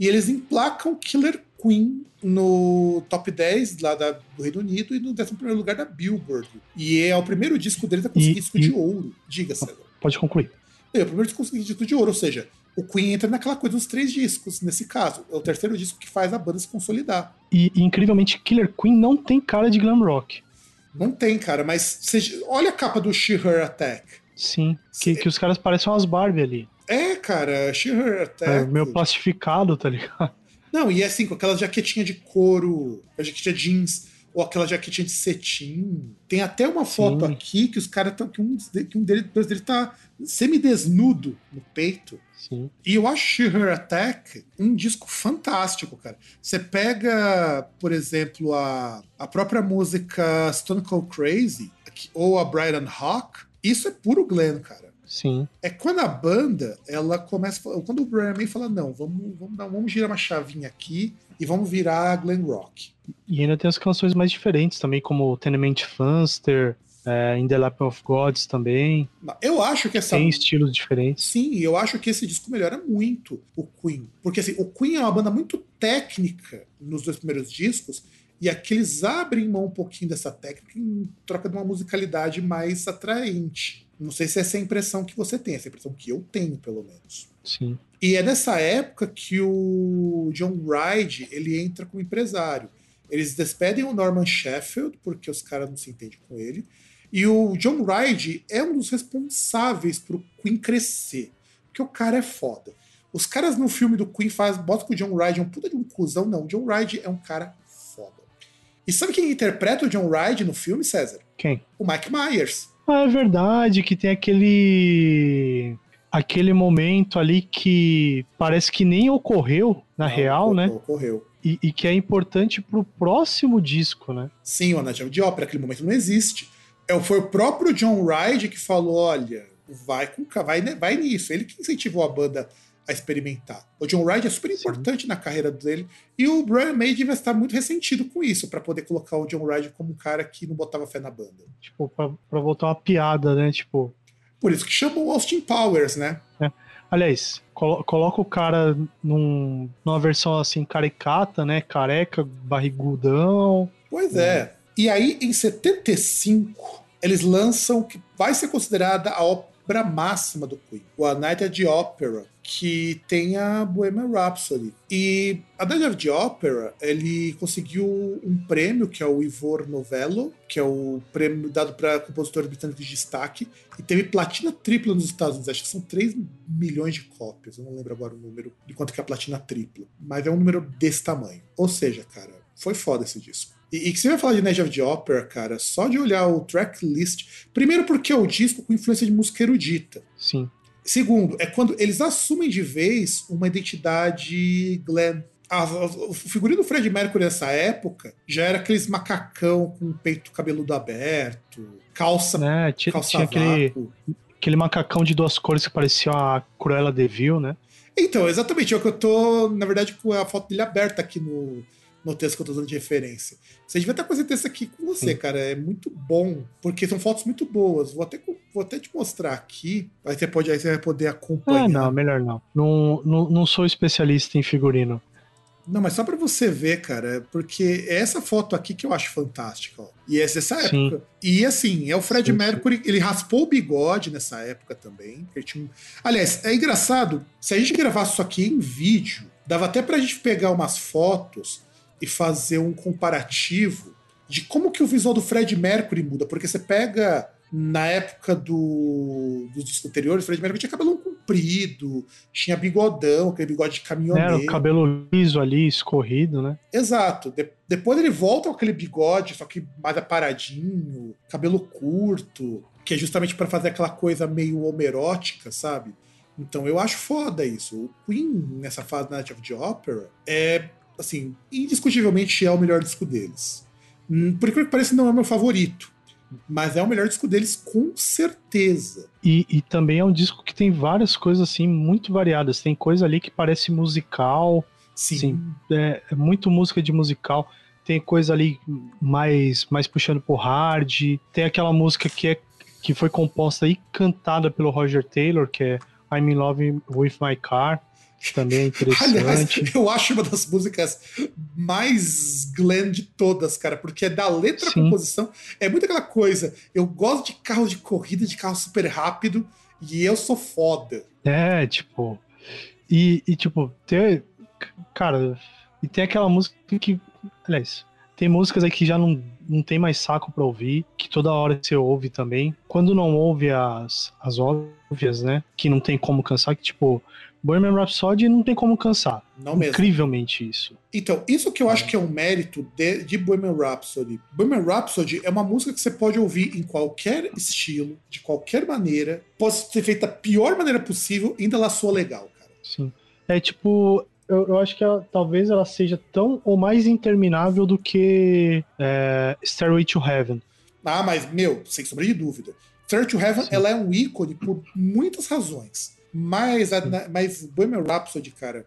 Speaker 1: E eles emplacam Killer Queen no top 10 lá da- do Reino Unido e no 11 lugar da Billboard. E é o primeiro disco deles a conseguir
Speaker 2: E-
Speaker 1: disco
Speaker 2: e-
Speaker 1: de ouro. Diga, César.
Speaker 2: Pode concluir.
Speaker 1: É, o primeiro disco conseguiu disco de ouro, ou seja, o Queen entra naquela coisa dos três discos, nesse caso. É o terceiro disco que faz a banda se consolidar.
Speaker 2: E, e, incrivelmente, Killer Queen não tem cara de glam rock.
Speaker 1: Não tem, cara, mas seja, olha a capa do She Her Attack.
Speaker 2: Sim. Que, que os caras parecem umas Barbie ali.
Speaker 1: É, cara, She Her
Speaker 2: É,
Speaker 1: Attack.
Speaker 2: meio plastificado, tá ligado?
Speaker 1: Não, e é assim, com aquela jaquetinha de couro, a jaquetinha jeans, ou aquela jaquetinha de cetim. Tem até uma foto
Speaker 2: Sim.
Speaker 1: aqui que os caras estão. Que um, que um deles, dois deles tá semidesnudo no peito.
Speaker 2: Sim.
Speaker 1: E eu acho She Her Attack um disco fantástico, cara. Você pega, por exemplo, a, a própria música Stone Cold Crazy, ou a Brighton Hawk, isso é puro Glenn, cara.
Speaker 2: Sim.
Speaker 1: É quando a banda, ela começa. Quando o Brian May fala, não, vamos, vamos, dar, vamos girar uma chavinha aqui e vamos virar Glen Rock.
Speaker 2: E ainda tem as canções mais diferentes também, como Tenement Funster, é, In the Lap of Gods também.
Speaker 1: Eu acho que essa.
Speaker 2: Tem estilos diferentes.
Speaker 1: Sim, eu acho que esse disco melhora muito o Queen. Porque assim, o Queen é uma banda muito técnica nos dois primeiros discos, e aqui eles abrem mão um pouquinho dessa técnica em troca de uma musicalidade mais atraente. Não sei se essa é a impressão que você tem, essa é a impressão que eu tenho, pelo menos.
Speaker 2: Sim.
Speaker 1: E é nessa época que o John Ride ele entra como empresário. Eles despedem o Norman Sheffield, porque os caras não se entendem com ele. E o John Ride é um dos responsáveis pro Queen crescer. Porque o cara é foda. Os caras no filme do Queen faz, botam que o John Ride é um puta de um cuzão. Não, o John Ride é um cara. E sabe quem interpreta o John Ride no filme, César?
Speaker 2: Quem?
Speaker 1: O Mike Myers.
Speaker 2: Ah, é verdade que tem aquele aquele momento ali que parece que nem ocorreu na
Speaker 1: Não,
Speaker 2: real, né?
Speaker 1: Ocorreu.
Speaker 2: E, e que é importante pro próximo disco, né?
Speaker 1: Sim, o Anatomy de Ópera, aquele momento não existe. É, foi o próprio John Ride que falou: olha, vai com vai, vai nisso. Ele que incentivou a banda a experimentar. O John Ride é super importante na carreira dele. E o Brian May devia estar muito ressentido com isso, para poder colocar o John Ride como um cara que não botava fé na banda.
Speaker 2: Tipo, pra, pra voltar uma piada, né? Tipo,
Speaker 1: Por isso que chamou o Austin Powers, né?
Speaker 2: aliás, colo- coloca o cara num, numa versão assim caricata, né? Careca, barrigudão.
Speaker 1: Pois é. E aí, em 75, eles lançam o que vai ser considerada a obra máxima do Queen, o A Night at the Opera, que tem a Bohemian Rhapsody. E a at the Opera, ele conseguiu um prêmio, que é o Ivor Novello, que é o prêmio dado para compositores britânicos de destaque, e teve platina tripla nos Estados Unidos, acho que são 3 milhões de cópias, eu não lembro agora o número de quanto que é a platina tripla, mas é um número desse tamanho. Ou seja, cara, foi foda esse disco. E, e que você vai falar de Night of the Opera, cara, só de olhar o tracklist. Primeiro, porque é o disco com influência de música erudita.
Speaker 2: Sim.
Speaker 1: Segundo, é quando eles assumem de vez uma identidade glam. A- a- o figurino do Fred Mercury nessa época já era aqueles macacão com o peito cabeludo aberto, calça,
Speaker 2: Né? Tinha,
Speaker 1: calça
Speaker 2: tinha aquele, aquele macacão de duas cores que parecia a Cruella de Vil, né?
Speaker 1: Então, exatamente, é o que eu tô, na verdade, com a foto dele aberta aqui no, no texto que eu tô usando de referência. Você devia estar com esse texto aqui com você,
Speaker 2: Sim.
Speaker 1: cara. É muito bom, porque são fotos muito boas. Vou até, vou até te mostrar aqui. Aí você, pode, aí você vai poder acompanhar.
Speaker 2: Ah, não, melhor não. Não, não. não sou especialista em figurino.
Speaker 1: Não, mas só pra você ver, cara, porque é essa foto aqui que eu acho fantástica, ó. E essa, essa
Speaker 2: Sim.
Speaker 1: época. E assim, é o Fred
Speaker 2: Sim.
Speaker 1: Mercury, ele raspou o bigode nessa época também. Tinha Aliás, é engraçado, se a gente gravasse isso aqui em vídeo, dava até pra gente pegar umas fotos e fazer um comparativo de como que o visual do Fred Mercury muda, porque você pega na época do, dos discos anteriores, o Fred Mercury tinha cabelo comprido, tinha bigodão, aquele bigode de
Speaker 2: Né?
Speaker 1: caminhoneiro.
Speaker 2: O cabelo liso ali, escorrido, né?
Speaker 1: Exato. De- depois ele volta com aquele bigode, só que mais aparadinho, cabelo curto, que é justamente pra fazer aquela coisa meio homerótica, sabe? Então eu acho foda isso. O Queen, nessa fase da Night of the Opera, é, assim, indiscutivelmente é o melhor disco deles. Hum, Por incrível que pareça, não é meu favorito. Mas é o melhor disco deles, com certeza.
Speaker 2: E, e também é um disco que tem várias coisas assim muito variadas. Tem coisa ali que parece musical,
Speaker 1: Sim.
Speaker 2: Sim, é, é muito música de musical. Tem coisa ali mais, mais puxando pro hard. Tem aquela música que, é, que foi composta e cantada pelo Roger Taylor, que é I'm in Love with My Car. Que Também é <laughs> interessante.
Speaker 1: Aliás, <laughs> eu acho uma das músicas mais Glenn de todas, cara, porque é da letra à composição. É muito aquela coisa. Eu gosto de carros de corrida, de carro super rápido, e eu sou foda.
Speaker 2: É, tipo. E, e, tipo, tem. Cara, e tem aquela música que. Aliás, tem músicas aí que já não, não tem mais saco pra ouvir, que toda hora você ouve também. Quando não ouve as, as óbvias, né? Que não tem como cansar, que tipo. Bohemian Rhapsody não tem como cansar.
Speaker 1: Não mesmo.
Speaker 2: Incrivelmente isso.
Speaker 1: Então, isso que eu acho que é um mérito de, de Bohemian Rhapsody. Bohemian Rhapsody é uma música que você pode ouvir em qualquer estilo, de qualquer maneira, pode ser feita da pior maneira possível, ainda ela soa legal, cara.
Speaker 2: Sim. É tipo. Eu, eu acho que ela, talvez ela seja tão ou mais interminável do que é, Stairway to Heaven.
Speaker 1: Ah, mas, meu, sem sombra de dúvida. Third to Heaven,
Speaker 2: Sim.
Speaker 1: ela é um ícone por muitas razões. Mas, a, mas Bohemian Rhapsody, cara,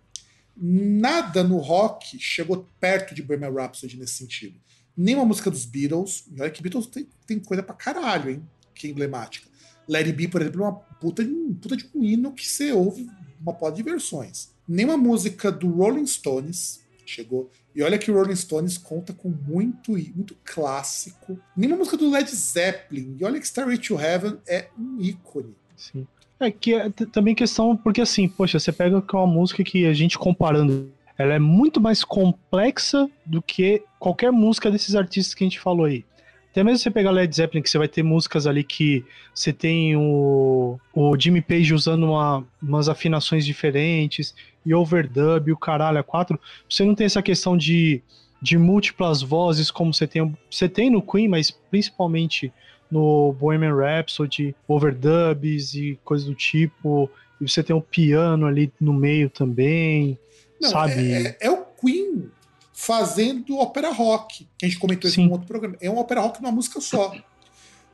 Speaker 1: nada no rock chegou perto de Bohemian Rhapsody nesse sentido. Nem uma música dos Beatles. E olha que Beatles tem, tem coisa pra caralho, hein? Que é emblemática. It Be, por exemplo, é uma puta de, um puta de um hino que você ouve uma pó de versões. Nem uma música do Rolling Stones chegou. E olha que o Rolling Stones conta com muito, muito clássico. Nem uma música do Led Zeppelin. E olha que Starway to Heaven é um ícone.
Speaker 2: Sim. É que é também questão, porque assim, poxa, você pega é uma música que a gente comparando, ela é muito mais complexa do que qualquer música desses artistas que a gente falou aí. Até mesmo você pegar Led Zeppelin, que você vai ter músicas ali que você tem o, o Jimmy Page usando uma- umas afinações diferentes, e overdub, e o caralho, a quatro. Você não tem essa questão de, de múltiplas vozes como você tem, você tem no Queen, mas principalmente no Bohemian Rhapsody, overdubs e coisas do tipo. E você tem um piano ali no meio também,
Speaker 1: Não,
Speaker 2: sabe?
Speaker 1: É, é- é o Queen fazendo ópera rock. Que a gente comentou isso em um outro programa. É um ópera rock numa música só.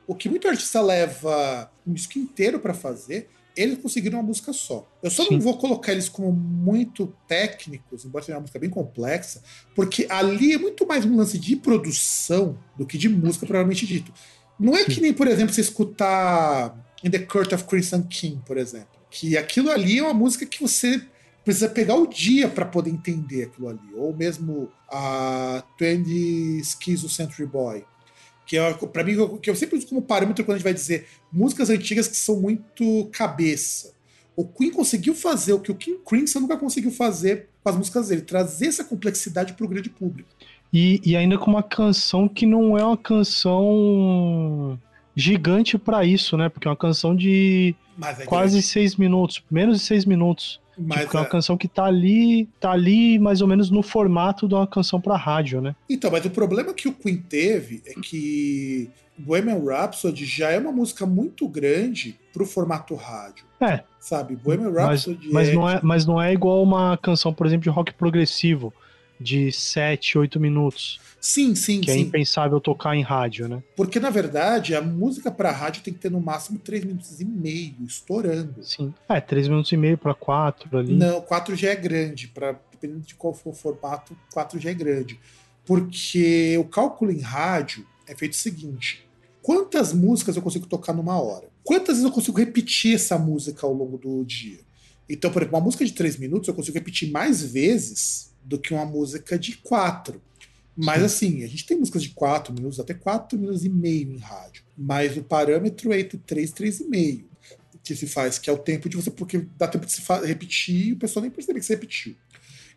Speaker 1: O que muito artista leva um disco inteiro pra fazer, eles conseguiram uma música só. Eu só
Speaker 2: Sim.
Speaker 1: não vou colocar eles como muito técnicos, embora seja uma música bem complexa, porque ali é muito mais um lance de produção do que de música, provavelmente dito. Não é que nem, por exemplo, você escutar In the Court of Crimson King, por exemplo. Que aquilo ali é uma música que você precisa pegar o dia para poder entender aquilo ali. Ou mesmo a 20 Schizo Century Boy. Que é, para mim, que eu sempre uso como parâmetro quando a gente vai dizer músicas antigas que são muito cabeça. O Queen conseguiu fazer o que o King Crimson nunca conseguiu fazer com as músicas dele, trazer essa complexidade para o grande público.
Speaker 2: E, e ainda com uma canção que não é uma canção gigante pra isso, né? Porque é uma canção de
Speaker 1: Mas é
Speaker 2: quase
Speaker 1: grande.
Speaker 2: seis minutos, menos de seis minutos.
Speaker 1: Mas
Speaker 2: tipo, que é uma
Speaker 1: é-
Speaker 2: canção que tá ali, tá ali mais ou menos no formato de uma canção pra rádio, né?
Speaker 1: Então, mas o problema que o Queen teve é que Bohemian Rhapsody já é uma música muito grande pro formato rádio.
Speaker 2: É,
Speaker 1: Sabe? Bohemian
Speaker 2: mas,
Speaker 1: Rhapsody
Speaker 2: mas,
Speaker 1: é...
Speaker 2: não é, mas não é igual uma canção, por exemplo, de rock progressivo, de sete, oito minutos,
Speaker 1: Sim, sim,
Speaker 2: que é
Speaker 1: sim.
Speaker 2: impensável tocar em rádio, né?
Speaker 1: Porque, na verdade, a música pra rádio tem que ter no máximo 3 minutos e meio, estourando.
Speaker 2: Sim. É, três minutos e meio pra quatro ali.
Speaker 1: Não, 4 já é grande. Pra, dependendo de qual for o formato, 4 já é grande. Porque o cálculo em rádio é feito o seguinte: quantas músicas eu consigo tocar numa hora? Quantas vezes eu consigo repetir essa música ao longo do dia? Então, por exemplo, uma música de 3 minutos eu consigo repetir mais vezes do que uma música de 4. Mas
Speaker 2: Sim.
Speaker 1: assim, a gente tem músicas de 4 minutos, até 4 minutos e meio em rádio. Mas o parâmetro é entre 3 e 3,5 que se faz, que é o tempo de você, porque dá tempo de se repetir e o pessoal nem perceber que você repetiu.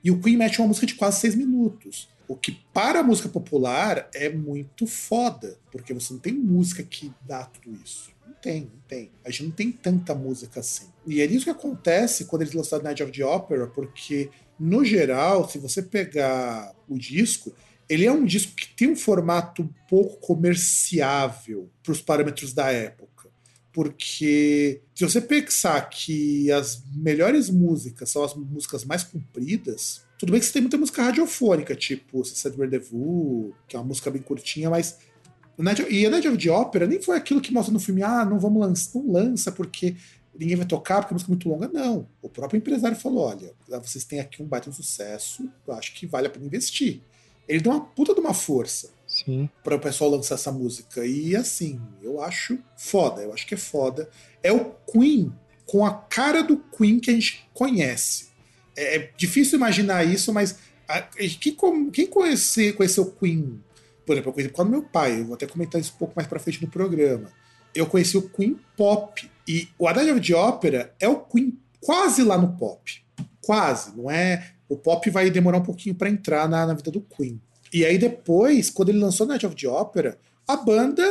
Speaker 1: E o Queen mete uma música de quase seis minutos. O que para a música popular é muito foda, porque você não tem música que dá tudo isso. Não tem, não tem. A gente não tem tanta música assim. E é isso que acontece quando eles lançaram Night of the Opera, porque, no geral, se você pegar o disco, ele é um disco que tem um formato pouco comerciável para os parâmetros da época. Porque se você pensar que as melhores músicas são as músicas mais compridas, tudo bem que você tem muita música radiofônica, tipo Said Rendezvous, que é uma música bem curtinha, mas e a Night of the Opera nem foi aquilo que mostra no filme, ah, não vamos lançar, não lança porque ninguém vai tocar, porque a música é muito longa. Não. O próprio empresário falou: olha, vocês têm aqui um baita sucesso, eu acho que vale a pena investir. Ele deu uma puta de uma força para o pessoal lançar essa música. E assim, eu acho foda, eu acho que é foda. É o Queen com a cara do Queen que a gente conhece. É, é difícil imaginar isso, mas a- quem, quem conhece, conheceu o Queen? Por exemplo, eu conheci por causa do meu pai, eu vou até comentar isso um pouco mais pra frente no programa. Eu conheci o Queen Pop. E o A Night of the Opera é o Queen quase lá no pop. Quase, não é? O pop vai demorar um pouquinho para entrar na, na vida do Queen. E aí depois, quando ele lançou Night of the Opera, a banda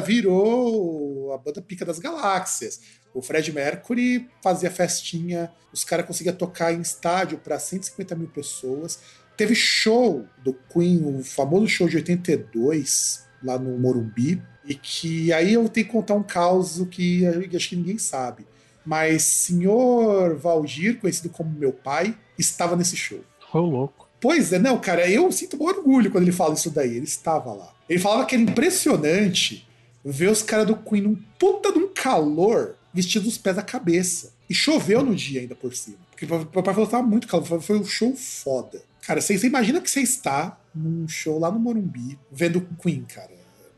Speaker 1: virou a banda pica das galáxias. O Fred Mercury fazia festinha, os caras conseguiam tocar em estádio para 150 mil pessoas. Teve show do Queen, o famoso show de 82, lá no Morumbi, e que aí eu tenho que contar um caos que acho que ninguém sabe. Mas senhor Valdir, conhecido como meu pai, estava nesse show.
Speaker 2: Foi louco.
Speaker 1: Pois é, não, cara, eu sinto um orgulho quando ele fala isso daí. Ele estava lá. Ele falava que era impressionante ver os caras do Queen num puta de um calor vestidos dos pés à cabeça. E choveu no dia ainda por cima. Porque o papai falou que tava muito calor. Foi- um show foda. Cara, você, você imagina que você está num show lá no Morumbi vendo Queen, cara.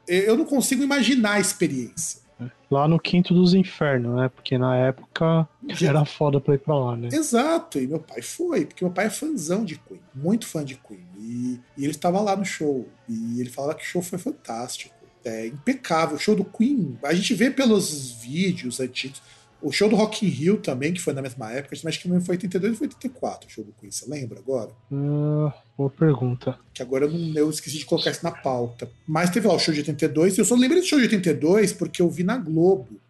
Speaker 1: Eu não consigo imaginar a experiência.
Speaker 2: Lá no Quinto dos Infernos, né? Porque na época era foda pra ir pra lá, né?
Speaker 1: Exato, e meu pai foi, porque meu pai é fãzão de Queen, muito fã de Queen. E, e ele estava lá no show, e ele falava que o show foi fantástico, é impecável. O show do Queen, a gente vê pelos vídeos antigos, o show do Rock in Rio também, que foi na mesma época, mas que foi 82 ou foi 84 o show do Queen, você lembra agora?
Speaker 2: Ah, boa pergunta.
Speaker 1: Que agora eu, não, eu esqueci de colocar isso na pauta. Mas teve lá o show de 82, e eu só lembrei do show de 82 porque eu vi na Globo.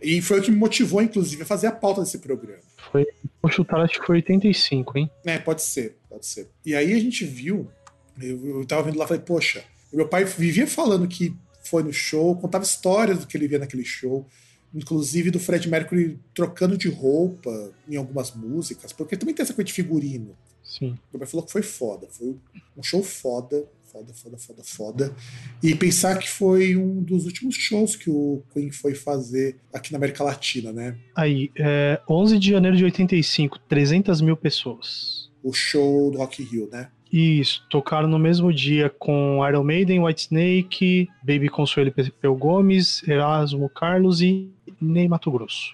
Speaker 1: E foi o que me motivou, inclusive, a fazer a pauta desse programa.
Speaker 2: Foi. Vou chutar, acho que foi 85, hein?
Speaker 1: É, pode ser, pode ser. E aí a gente viu, eu, eu tava vendo lá e falei, poxa, meu pai vivia falando que foi no show, contava histórias do que ele via naquele show, inclusive do Fred Mercury trocando de roupa em algumas músicas, porque também tem essa coisa de figurino.
Speaker 2: Sim.
Speaker 1: Meu pai falou que foi foda, foi um show foda, foda, foda, foda, foda. E pensar que foi um dos últimos shows que o Queen foi fazer aqui na América Latina, né?
Speaker 2: Aí, é, 11 de janeiro de 85, 300 mil pessoas.
Speaker 1: O show do Rock Rio, né?
Speaker 2: Isso, tocaram no mesmo dia com Iron Maiden, Whitesnake, Baby Consuelo e Pepeu Gomes, Erasmo Carlos e Ney Mato Grosso.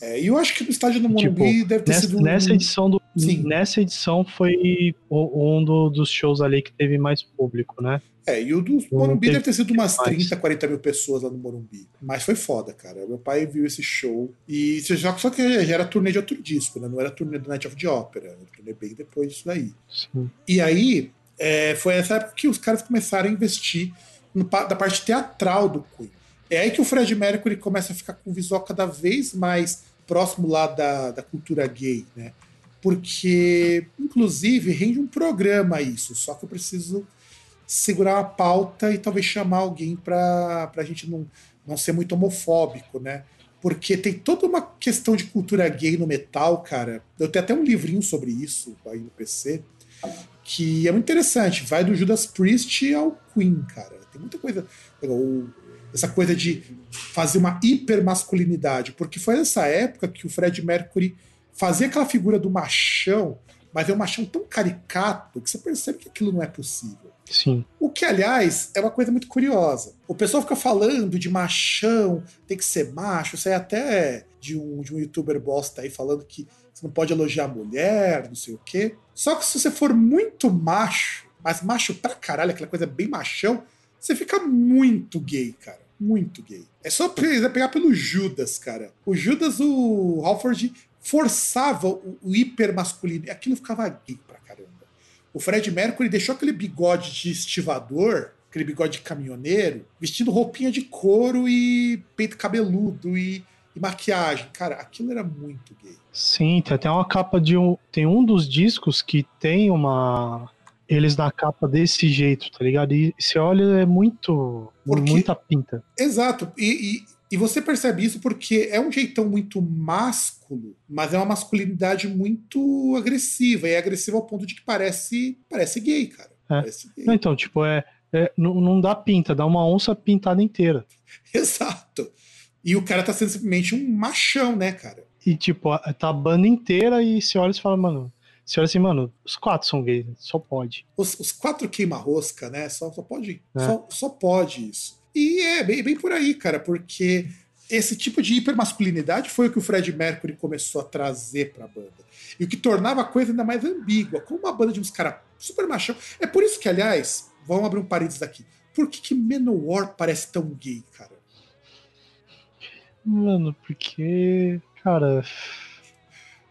Speaker 1: É, e eu acho que no estádio do Morumbi
Speaker 2: Tipo,
Speaker 1: deve ter
Speaker 2: Nessa,
Speaker 1: sido
Speaker 2: nessa edição do,
Speaker 1: Sim.
Speaker 2: nessa edição foi um do- dos shows ali que teve mais público, né?
Speaker 1: É, e o do Morumbi deve ter sido umas
Speaker 2: mais.
Speaker 1: 30, 40 mil pessoas lá no Morumbi. Mas foi foda, cara. Meu pai viu esse show. E só, só que já era turnê de outro disco, né? Não era turnê do Night of the Opera. Era turnê bem depois disso daí.
Speaker 2: Sim.
Speaker 1: E aí, é, foi essa época que os caras começaram a investir no da parte teatral do Queen. É aí que o Fred Mercury começa a ficar com um visual cada vez mais próximo lá da, da cultura gay, né? Porque, inclusive, rende um programa isso, só que eu preciso segurar a pauta e talvez chamar alguém para a gente não, não ser muito homofóbico, né? Porque tem toda uma questão de cultura gay no metal, cara. Eu tenho até um livrinho sobre isso aí no PC, que é muito interessante. Vai do Judas Priest ao Queen, cara. Tem muita coisa. essa coisa de fazer uma hipermasculinidade. Porque foi nessa época que o Fred Mercury fazia aquela figura do machão, mas é um machão tão caricato que você percebe que aquilo não é possível.
Speaker 2: Sim.
Speaker 1: O que, aliás, é uma coisa muito curiosa. O pessoal fica falando de machão, tem que ser macho, aí até de um, de um youtuber bosta aí falando que você não pode elogiar a mulher, não sei o quê. Só que se você for muito macho, mas macho pra caralho, aquela coisa bem machão, você fica muito gay, cara. Muito gay. É só pe- pegar pelo Judas, cara. O Judas, o Halford forçava o, o hipermasculino. E aquilo ficava gay. O Fred Mercury deixou aquele bigode de estivador, aquele bigode de caminhoneiro, vestindo roupinha de couro e peito cabeludo e, e maquiagem. Cara, aquilo era muito gay.
Speaker 2: Sim, tem até uma capa de um. Tem um dos discos que tem uma. Eles na capa desse jeito, tá ligado? E você olha, é muito.
Speaker 1: Por quê?
Speaker 2: Muita pinta.
Speaker 1: Exato. E, e, e você percebe isso porque é um jeitão muito másculo, mas é uma masculinidade muito agressiva. E é agressiva ao ponto de que parece, parece gay, cara.
Speaker 2: É.
Speaker 1: Parece gay.
Speaker 2: Não, então, tipo, é. é, não, não dá pinta, dá uma onça pintada inteira. <laughs>
Speaker 1: Exato. E o cara tá sendo simplesmente um machão, né, cara?
Speaker 2: E, tipo, tá a banda inteira e você olha e fala, mano. Você olha assim, mano, os quatro são gays, só pode.
Speaker 1: Os, os quatro queima-rosca, né? Só, só pode.
Speaker 2: É.
Speaker 1: Só, só pode isso. E é bem, bem por aí, cara, porque esse tipo de hipermasculinidade foi o que o Fred Mercury começou a trazer pra banda. E o que tornava a coisa ainda mais ambígua. Como uma banda de uns caras super machão. É por isso que, aliás, vamos abrir um parênteses aqui. Por que, que Manowar parece tão gay, cara?
Speaker 2: Mano, porque. Cara.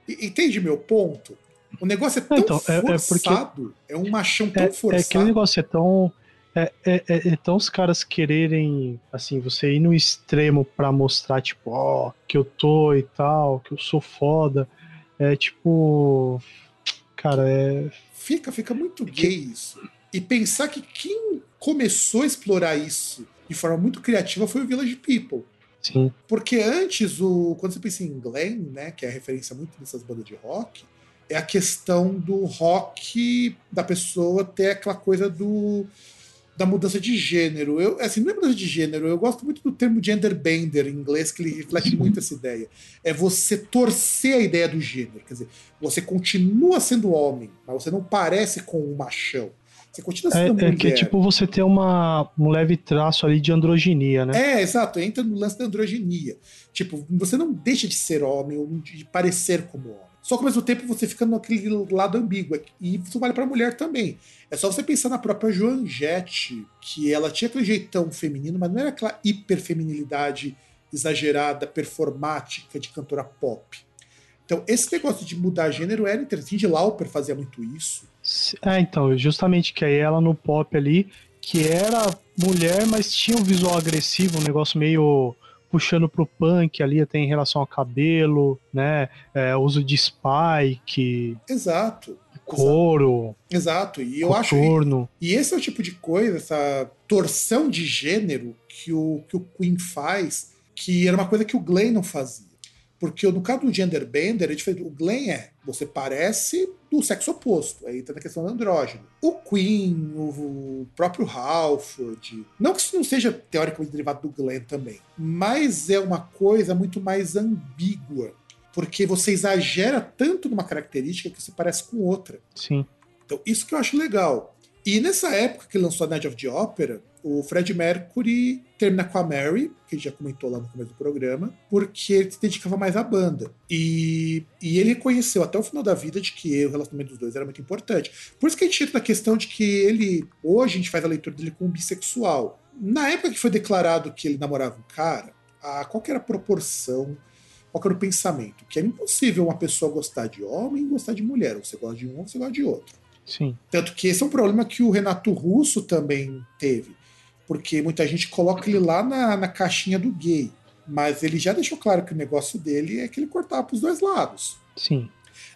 Speaker 1: Entende meu ponto? O negócio é tão
Speaker 2: Então, é- é porque-
Speaker 1: forçado. É, um machão tão
Speaker 2: É, é
Speaker 1: forçado.
Speaker 2: aquele negócio, é tão. É, é, é, é tão os caras quererem, assim, você ir no extremo pra mostrar, tipo, ó, que eu tô e tal, que eu sou foda. É tipo. Cara, é.
Speaker 1: Fica, fica muito gay isso. E pensar que quem começou a explorar isso de forma muito criativa foi o Village People.
Speaker 2: Sim.
Speaker 1: Porque antes, o, quando você pensa em Glam, né, que é a referência muito dessas bandas de rock, é a questão do rock da pessoa ter aquela coisa do da mudança de gênero. Eu, assim, não é mudança de gênero, eu gosto muito do termo gender bender em inglês, que ele reflete muito essa ideia. É você torcer a ideia do gênero. Quer dizer, você continua sendo homem, mas você não parece com um machão. Você continua
Speaker 2: É,
Speaker 1: sendo
Speaker 2: é
Speaker 1: mulher.
Speaker 2: que tipo você ter uma, um leve traço ali de androginia, né?
Speaker 1: É, exato, entra no lance da androginia. Tipo, você não deixa de ser homem ou de parecer como homem. Só que ao mesmo tempo você fica naquele lado ambíguo. E isso vale pra mulher também. É só você pensar na própria Joan Jett, que ela tinha aquele jeitão feminino, mas não era aquela hiperfeminilidade exagerada, performática de cantora pop. Então, esse negócio de mudar gênero era interessante. Cindy Lauper fazia muito isso.
Speaker 2: É, então, justamente que aí ela no pop ali, que era mulher, mas tinha um visual agressivo, um negócio meio puxando pro punk ali, até em relação ao cabelo, né? É, uso de spike,
Speaker 1: Exato.
Speaker 2: couro,
Speaker 1: Exato. E eu acho.
Speaker 2: coturno.
Speaker 1: E esse é o tipo de coisa, essa torção de gênero que o, que o Queen faz, que era uma coisa que o Glenn não fazia. Porque no caso do gender bender, é diferente. o Glenn é, você parece do sexo oposto, aí entra na questão do andrógeno. O Queen, o, o próprio Halford, não que isso não seja teoricamente derivado do Glenn também, mas é uma coisa muito mais ambígua, porque você exagera tanto numa característica que você parece com outra.
Speaker 2: Sim.
Speaker 1: Então, isso que eu acho legal. E nessa época que lançou a Night of the Opera, o Fred Mercury termina com a Mary, que já comentou lá no começo do programa, porque ele se dedicava mais à banda. E, e ele reconheceu até o final da vida de que o relacionamento dos dois era muito importante. Por isso que a gente entra na questão de que ele, hoje a gente faz a leitura dele como bissexual. Na época que foi declarado que ele namorava um cara, a, qual era a proporção, qual era o pensamento? Que era impossível uma pessoa gostar de homem e gostar de mulher. Ou você gosta de um ou você gosta de outro.
Speaker 2: Sim.
Speaker 1: Tanto que esse é um problema que o Renato Russo também teve. Porque muita gente coloca ele lá na, na caixinha do gay. Mas ele já deixou claro que o negócio dele é que ele cortava pros dois lados.
Speaker 2: Sim.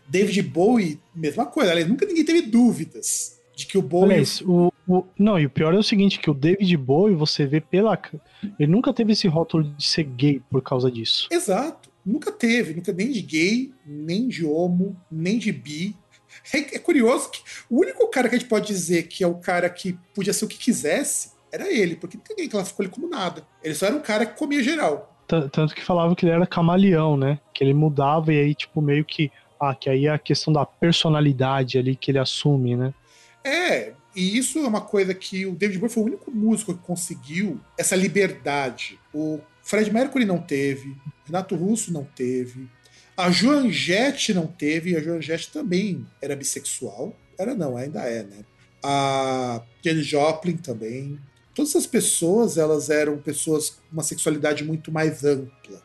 Speaker 1: David Bowie, mesma coisa. Aliás, nunca ninguém teve dúvidas de que o Bowie.
Speaker 2: Aliás, o, o- não, e o pior é o seguinte, que o David Bowie, você vê pela... Ele nunca teve esse rótulo de ser gay por causa disso.
Speaker 1: Exato. Nunca teve, nunca nem de gay, nem de homo, nem de bi. É, é curioso que o único cara que a gente pode dizer que é o cara que podia ser o que quisesse era ele, porque ninguém classificou ele como nada. Ele só era um cara que comia geral.
Speaker 2: Tan- Tanto que falava que ele era camaleão, né? Que ele mudava e aí, tipo, meio que. Ah, que aí é a questão da personalidade ali que ele assume, né?
Speaker 1: É, e isso é uma coisa que o David Bowie foi o único músico que conseguiu essa liberdade. O Fred Mercury não teve, Renato Russo não teve, a Joan Jett não teve, a Joan Jett também era bissexual. Era não, ainda é, né? A Janis Joplin também. Todas essas pessoas, elas eram pessoas com uma sexualidade muito mais ampla.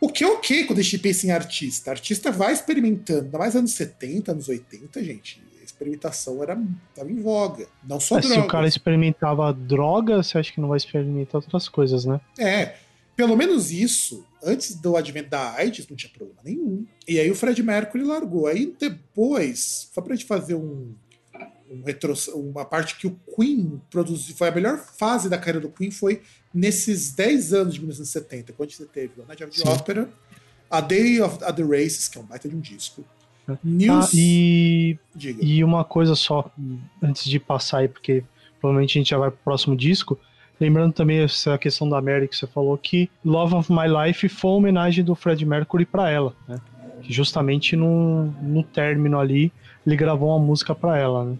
Speaker 1: O que é ok quando a gente pensa em artista. Artista vai experimentando, ainda mais anos 70, anos 80, gente. A experimentação era tava em voga. Não só
Speaker 2: Mas se
Speaker 1: drogas.
Speaker 2: o cara experimentava droga, você acha que não vai experimentar outras coisas, né?
Speaker 1: É, pelo menos isso, antes do advento da AIDS, não tinha problema nenhum. E aí o Fred Mercury largou. Aí depois, só pra gente fazer um, um retro, uma parte que o Queen produziu, foi a melhor fase da carreira do Queen, foi nesses 10 anos de 1970, quando você teve a Night of the. Opera, A Day of the Races, que é um baita de um disco,
Speaker 2: Ah,
Speaker 1: News...
Speaker 2: e,
Speaker 1: Diga.
Speaker 2: e uma coisa só, antes de passar aí, porque provavelmente a gente já vai pro próximo disco. Lembrando também essa questão da Mary que você falou, que Love of My Life foi uma homenagem do Fred Mercury para ela, né? Que justamente no, no término ali, ele gravou uma música para ela, né?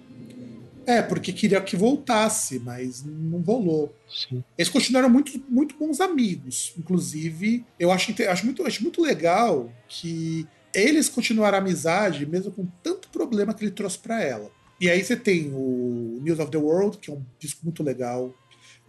Speaker 1: É, porque queria que voltasse, mas não rolou.
Speaker 2: Sim.
Speaker 1: Eles continuaram muito, muito bons amigos. Inclusive, eu acho, acho, muito, acho muito legal que eles continuaram a amizade, mesmo com tanto problema que ele trouxe pra ela. E aí você tem o News of the World, que é um disco muito legal.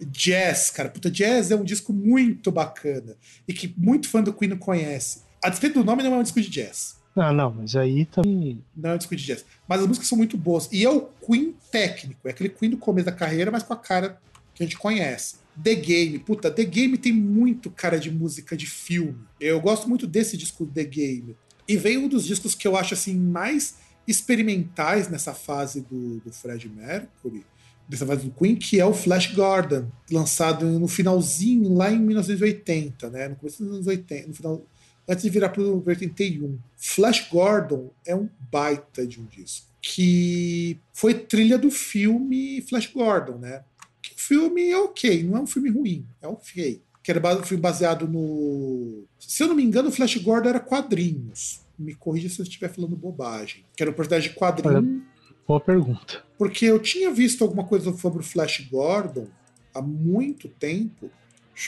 Speaker 1: Jazz, cara. Puta, Jazz é um disco muito bacana. E que muito fã do Queen não conhece. A despeito do nome, não é um disco de jazz.
Speaker 2: Ah, não, mas aí também.
Speaker 1: Não é um disco de jazz. Mas as músicas são muito boas. E é o Queen técnico. É aquele Queen do começo da carreira, mas com a cara que a gente conhece. The Game. Puta, The Game tem muito cara de música de filme. Eu gosto muito desse disco The Game. E veio um dos discos que eu acho assim mais experimentais nessa fase do, do Fred Mercury, dessa fase do Queen, que é o Flash Gordon, lançado no finalzinho lá em 1980, né? No começo dos anos 80, no final, antes de virar para o 81. Flash Gordon é um baita de um disco que foi trilha do filme Flash Gordon, né? Que o filme é ok, não é um filme ruim, é ok. Que era um filme baseado no. Se eu não me engano, o Flash Gordon era quadrinhos. Me corrija se eu estiver falando bobagem. Que era um personagem de quadrinho.
Speaker 2: Boa pergunta.
Speaker 1: Porque eu tinha visto alguma coisa sobre o Flash Gordon há muito tempo.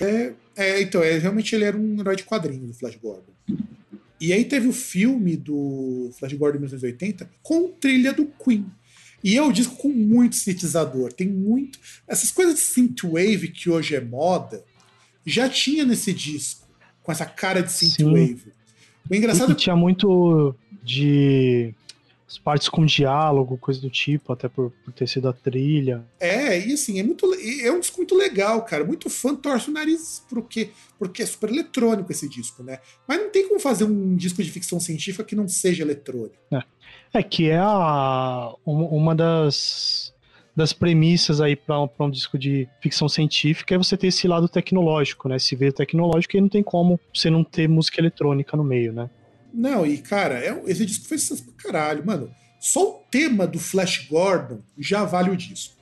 Speaker 1: É, é, então, é, realmente ele era um herói de quadrinhos, o Flash Gordon. E aí teve o filme do Flash Gordon em 1980 com trilha do Queen. E é um disco com muito sintetizador. Tem muito. Essas coisas de synthwave que hoje é moda, já tinha nesse disco, com essa cara de synthwave. O engraçado
Speaker 2: E tinha muito de as partes com diálogo, coisa do tipo, até por, por ter sido a trilha.
Speaker 1: É, e assim, é muito é um disco muito legal, cara. Muito fã torce o nariz porque, porque é super eletrônico esse disco, né? Mas não tem como fazer um disco de ficção científica que não seja eletrônico.
Speaker 2: É que é a, uma das, das premissas aí para um, um disco de ficção científica é você ter esse lado tecnológico, né? Se vê tecnológico e não tem como você não ter música eletrônica no meio, né?
Speaker 1: Não, e cara, é, esse disco foi sucesso pra caralho, mano. Só o tema do Flash Gordon já vale o disco.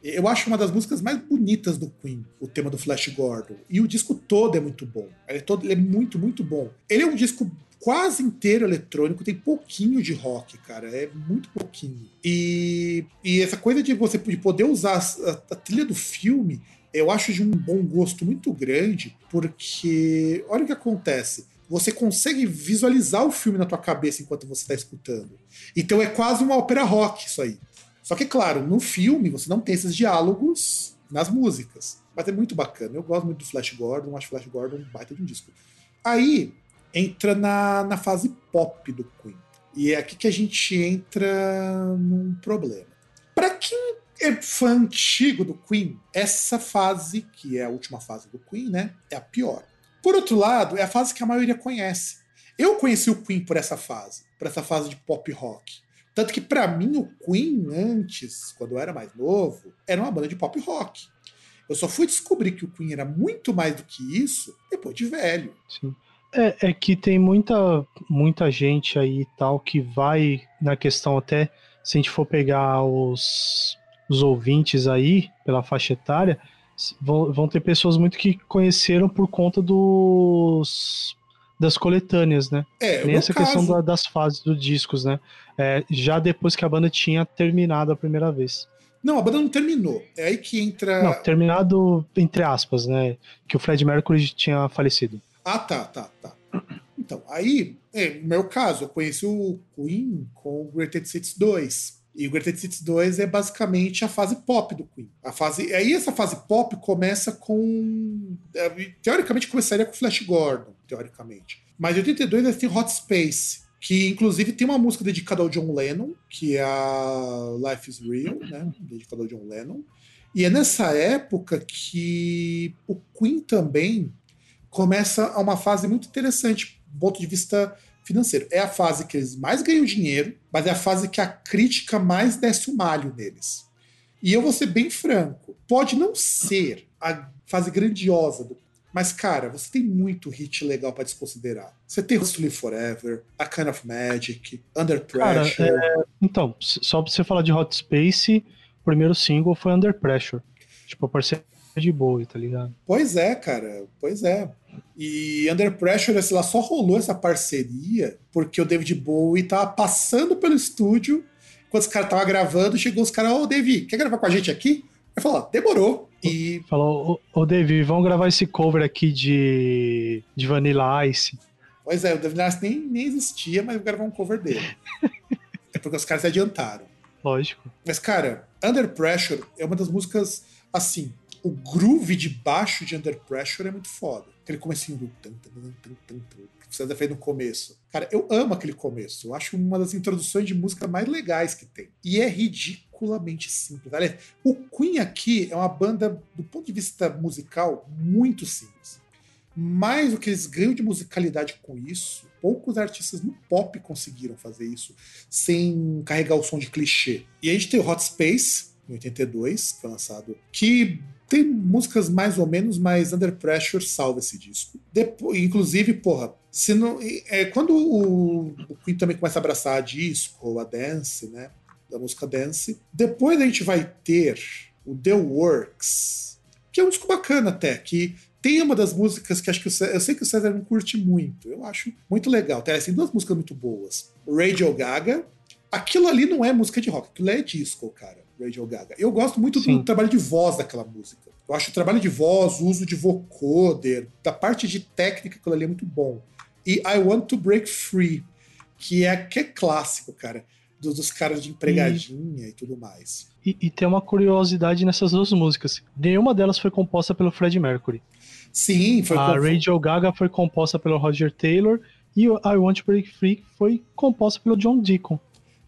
Speaker 1: Eu acho uma das músicas mais bonitas do Queen, o tema do Flash Gordon. E o disco todo é muito bom. Ele é, todo, ele é muito, muito bom. Ele é um disco quase inteiro eletrônico, tem pouquinho de rock, cara. É muito pouquinho. E, e essa coisa de você de poder usar a, a trilha do filme, eu acho de um bom gosto muito grande, porque olha o que acontece você consegue visualizar o filme na tua cabeça enquanto você está escutando. Então é quase uma ópera rock isso aí. Só que, claro, no filme você não tem esses diálogos nas músicas. Mas é muito bacana. Eu gosto muito do Flash Gordon, acho Flash Gordon um baita de um disco. Aí entra na, na fase pop do Queen. E é aqui que a gente entra num problema. Para quem é fã antigo do Queen, essa fase, que é a última fase do Queen, né, é a pior. Por outro lado, é a fase que a maioria conhece. Eu conheci o Queen por essa fase, por essa fase de pop rock. Tanto que para mim o Queen antes, quando eu era mais novo, era uma banda de pop rock. Eu só fui descobrir que o Queen era muito mais do que isso depois de velho.
Speaker 2: Sim. É, é que tem muita, muita gente aí e tal que vai na questão até, se a gente for pegar os, os ouvintes aí, pela faixa etária, vão, vão ter pessoas muito que conheceram por conta dos das coletâneas, né?
Speaker 1: É,
Speaker 2: Nem essa caso... questão da, das fases dos discos, né? É, já depois que a banda tinha terminado a primeira vez.
Speaker 1: Não, a banda não terminou. É aí que entra.
Speaker 2: Não, terminado entre aspas, né? Que o Fred Mercury tinha falecido.
Speaker 1: Ah, tá, tá, tá. Então, aí, é, no meu caso, eu conheci o Queen com o Greatest Hits 2. E o Greatest Hits 2 é basicamente a fase pop do Queen. A fase, aí essa fase pop começa com. Teoricamente começaria com Flash Gordon, teoricamente. Mas em 82 tem Hot Space, que inclusive tem uma música dedicada ao John Lennon, que é a Life is Real, né? Dedicada ao John Lennon. E é nessa época que o Queen também começa a uma fase muito interessante do ponto de vista financeiro. É a fase que eles mais ganham dinheiro, mas é a fase que a crítica mais desce o malho neles. E eu vou ser bem franco, pode não ser a fase grandiosa do mas, cara, você tem muito hit legal para desconsiderar. Você tem Live Forever, A Kind of Magic, Under Pressure.
Speaker 2: Cara, é, então, só pra você falar de Hot Space, primeiro single foi Under Pressure. Tipo, a parceria de Bowie, tá ligado?
Speaker 1: Pois é, cara, pois é. E Under Pressure, sei lá, só rolou essa parceria porque o David Bowie tava passando pelo estúdio, enquanto os caras estavam gravando, chegou os caras, ô David, quer gravar com a gente aqui? Ele falou, demorou. E
Speaker 2: Falou, ô, ô David, vamos gravar esse cover aqui de, de Vanilla Ice.
Speaker 1: Pois é, o David Nassi nem, nem existia, mas gravar um cover dele. <laughs> é porque os caras se adiantaram.
Speaker 2: Lógico.
Speaker 1: Mas, cara, Under Pressure é uma das músicas, assim, o groove de baixo de Under Pressure é muito foda. Aquele comecinho do tan, que você fez no começo. Cara, eu amo aquele começo. Eu acho uma das introduções de música mais legais que tem. E é ridiculamente simples. Aliás, o Queen aqui é uma banda, do ponto de vista musical, muito simples. Mas o que eles ganham de musicalidade com isso, poucos artistas no pop conseguiram fazer isso sem carregar o som de clichê. E a gente tem o Hot Space, em 82, que foi lançado, que tem músicas mais ou menos, mas Under Pressure salva esse disco. Depois, inclusive, porra, se não, é, quando o, o Queen também começa a abraçar a disco, a dance, né? Da música dance, depois a gente vai ter o The Works, que é um disco bacana até, que tem uma das músicas que acho que César, eu sei que o César não curte muito. Eu acho muito legal. Tem assim, duas músicas muito boas. Radio Gaga. Aquilo ali não é música de rock, aquilo é disco, cara. Radio Gaga. Eu gosto muito
Speaker 2: Sim.
Speaker 1: do trabalho de voz daquela música. Eu acho o trabalho de voz, o uso de vocoder, da parte de técnica, aquilo ali é muito bom. E I Want to Break Free, que é, que é clássico, cara. Dos, dos caras de empregadinha e tudo mais.
Speaker 2: E, e tem uma curiosidade nessas duas músicas. Nenhuma delas foi composta pelo Fred Mercury.
Speaker 1: Sim, foi
Speaker 2: a
Speaker 1: com-
Speaker 2: Radio Gaga foi composta pelo Roger Taylor e o I Want to Break Free foi composta pelo John Deacon.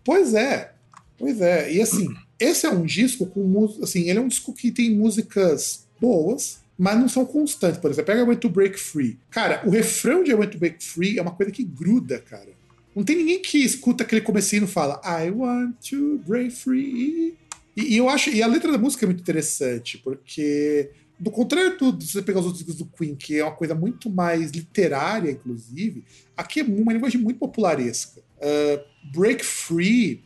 Speaker 1: Pois é, pois é. E assim, esse é um disco com música. Assim, ele é um disco que tem músicas boas, mas não são constantes. Por exemplo, pega I Want to Break Free. Cara, o refrão de I Want to Break Free é uma coisa que gruda, cara. Não tem ninguém que escuta aquele comecinho e fala I want to break free. E, e eu acho. E a letra da música é muito interessante, porque. Do contrário do, de você pegar os outros discos do Queen, que é uma coisa muito mais literária, inclusive, aqui é uma linguagem muito popularesca. Uh, break free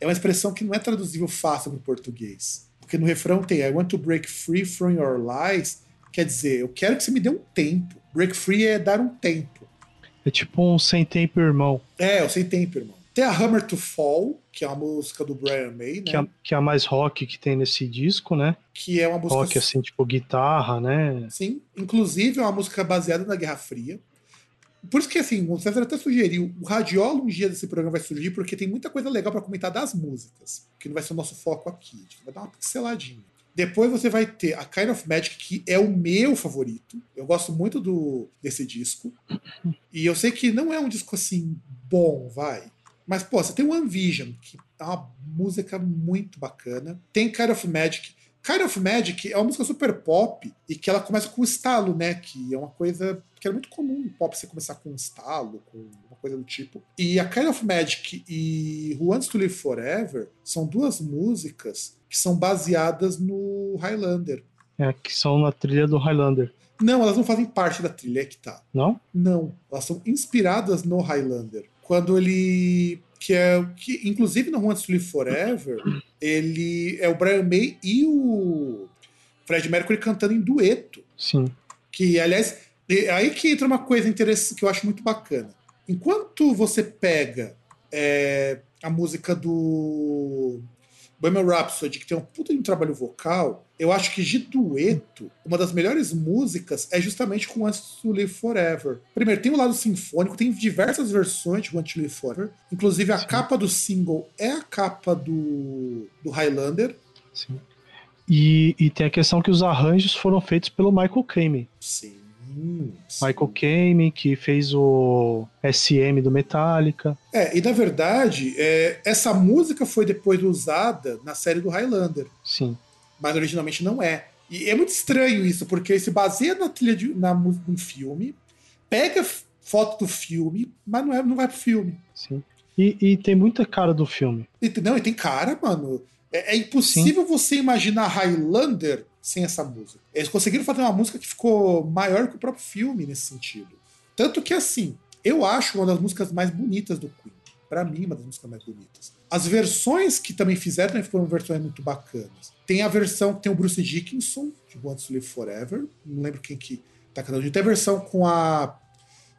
Speaker 1: é uma expressão que não é traduzível fácil para o português. Porque no refrão tem I want to break free from your lies, quer dizer, eu quero que você me dê um tempo. Break free é dar um tempo.
Speaker 2: É tipo um sem tempo irmão,
Speaker 1: É, eu sei tempo, irmão. Tem a Hammer to Fall, que é uma música do Brian May, né?
Speaker 2: que é, que é a mais rock que tem nesse disco, né?
Speaker 1: Que é uma música.
Speaker 2: Rock assim, tipo guitarra, né?
Speaker 1: Sim, inclusive é uma música baseada na Guerra Fria. Por isso que, assim, o César até sugeriu, o Radiola um dia desse programa vai surgir, porque tem muita coisa legal para comentar das músicas, que não vai ser o nosso foco aqui, a gente vai dar uma pinceladinha. Depois você vai ter a Kind of Magic, que é o meu favorito. Eu gosto muito do, desse disco. E eu sei que não é um disco assim bom, vai. Mas, pô, você tem o One Vision, que é uma música muito bacana. Tem Kind of Magic. Kind of Magic é uma música super pop e que ela começa com estalo, né? Que é uma coisa que era muito comum no pop você começar com um estalo, com uma coisa do tipo. E a Kind of Magic e Who Wants to Live Forever são duas músicas que são baseadas no Highlander.
Speaker 2: É, que são na trilha do Highlander,
Speaker 1: Não, elas não fazem parte da trilha, é que tá.
Speaker 2: não?
Speaker 1: Não, elas são inspiradas no Highlander. Quando ele. Que é. Que, inclusive no Wants to Live Forever, ele é o Brian May e o Fred Mercury cantando em dueto.
Speaker 2: Sim.
Speaker 1: Que, aliás, é aí que entra uma coisa interessante que eu acho muito bacana. Enquanto você pega é, a música do Bohemian Rhapsody, que tem um puta de um trabalho vocal, eu acho que de dueto, uma das melhores músicas é justamente com Wants to Live Forever. Primeiro, tem o lado sinfônico, tem diversas versões de Want to Live Forever. Inclusive, a
Speaker 2: Sim.
Speaker 1: capa do single é a capa do, do Highlander.
Speaker 2: sim. E, e tem a questão que os arranjos foram feitos pelo Michael Kamen.
Speaker 1: Sim. Sim.
Speaker 2: Michael Kamen, que fez o SM do Metallica.
Speaker 1: É, e na verdade, é, essa música foi depois usada na série do Highlander,
Speaker 2: Sim.
Speaker 1: mas originalmente não é. E é muito estranho isso, porque se baseia na trilha de na, num filme, pega foto do filme, mas não, é, não vai pro filme.
Speaker 2: Sim. E, e tem muita cara do filme.
Speaker 1: E, não, e tem cara, mano. É, é impossível você imaginar Highlander sem essa música. Eles conseguiram fazer uma música que ficou maior que o próprio filme nesse sentido. Tanto que, assim, eu acho uma das músicas mais bonitas do Queen. Pra mim, uma das músicas mais bonitas. As versões que também fizeram também foram versões muito bacanas. Tem a versão que tem o Bruce Dickinson, de Want to Live Forever. Não lembro quem que tá cantando. Tem a versão com a.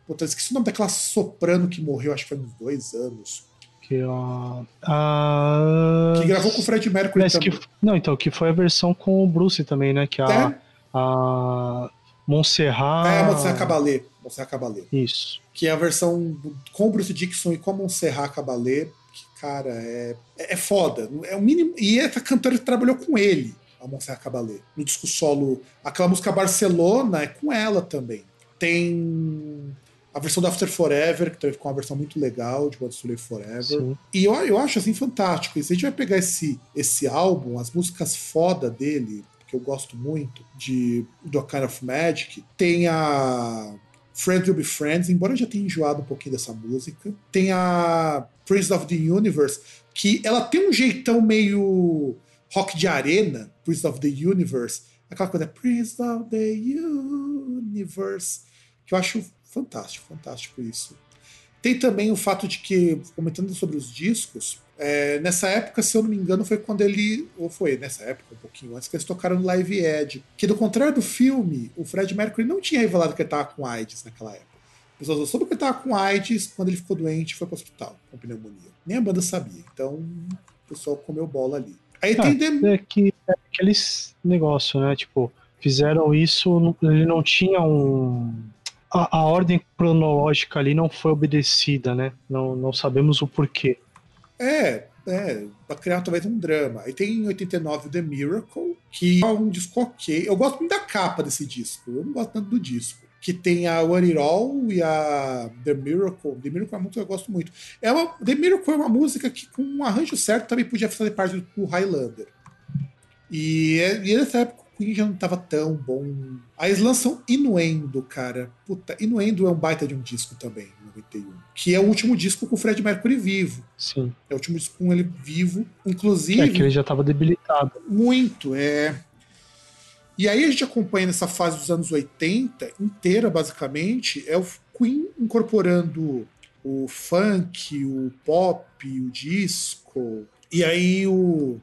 Speaker 1: Puta, esqueci o nome daquela soprano que morreu, acho que foi uns dois anos.
Speaker 2: Que, ó, a...
Speaker 1: Que gravou com o Fred Mercury
Speaker 2: Mas
Speaker 1: também.
Speaker 2: que, não, então, que foi a versão com o Bruce também, né? Que a,
Speaker 1: É?
Speaker 2: a Montserrat.
Speaker 1: É, a Montserrat Caballé. Montserrat Caballé.
Speaker 2: Isso.
Speaker 1: Que é a versão com o Bruce Dickinson e com a Montserrat Caballé. Que, cara, é, é é foda. É o mínimo. E essa cantora trabalhou com ele, a Montserrat Caballé. No disco solo. Aquela música Barcelona é com ela também. Tem a versão do After Forever, que também ficou uma versão muito legal de Want to Live Forever.
Speaker 2: Sim.
Speaker 1: E eu, eu acho assim fantástico. E se a gente vai pegar esse, esse álbum, as músicas foda dele, que eu gosto muito, de do Kind of Magic, tem a Friends Will Be Friends, embora eu já tenha enjoado um pouquinho dessa música. Tem a Prince of the Universe, que ela tem um jeitão meio rock de arena, Prince of the Universe. Aquela coisa, Prince of the Universe, que eu acho fantástico, fantástico isso. Tem também o fato de que, comentando sobre os discos, é, nessa época, se eu não me engano, foi quando ele. Ou foi nessa época, um pouquinho antes, que eles tocaram no Live Ed. Que, do contrário do filme, o Fred Mercury não tinha revelado que ele estava com AIDS naquela época. As pessoas só soube que ele estava com AIDS quando ele ficou doente e foi para o hospital com pneumonia. Nem a banda sabia. Então, o pessoal comeu bola ali. Aí
Speaker 2: Ah,
Speaker 1: tem
Speaker 2: É que é aqueles negócio, né? Tipo, fizeram isso, ele não tinha um. A, a ordem cronológica ali não foi obedecida, né? Não, não sabemos o porquê.
Speaker 1: É, é, pra criar talvez um drama. Aí tem em 89 o The Miracle, que é um disco ok. Eu gosto muito da capa desse disco, eu não gosto tanto do disco. Que tem a One It All e a The Miracle. The Miracle é uma música que eu gosto muito. É uma, The Miracle é uma música que, com um arranjo certo, também podia fazer parte do Highlander. E, é- e nessa época o Queen já não tava tão bom. Aí eles lançam Inuendo, cara. Puta, Inuendo é um baita de um disco também, em 91. Que é o último disco com o Fred Mercury vivo.
Speaker 2: Sim.
Speaker 1: É o último disco com ele vivo. Inclusive,
Speaker 2: É que ele já estava debilitado.
Speaker 1: muito. É... E aí a gente acompanha nessa fase dos anos 80 inteira, basicamente, é o Queen incorporando o funk, o pop, o disco. E aí o,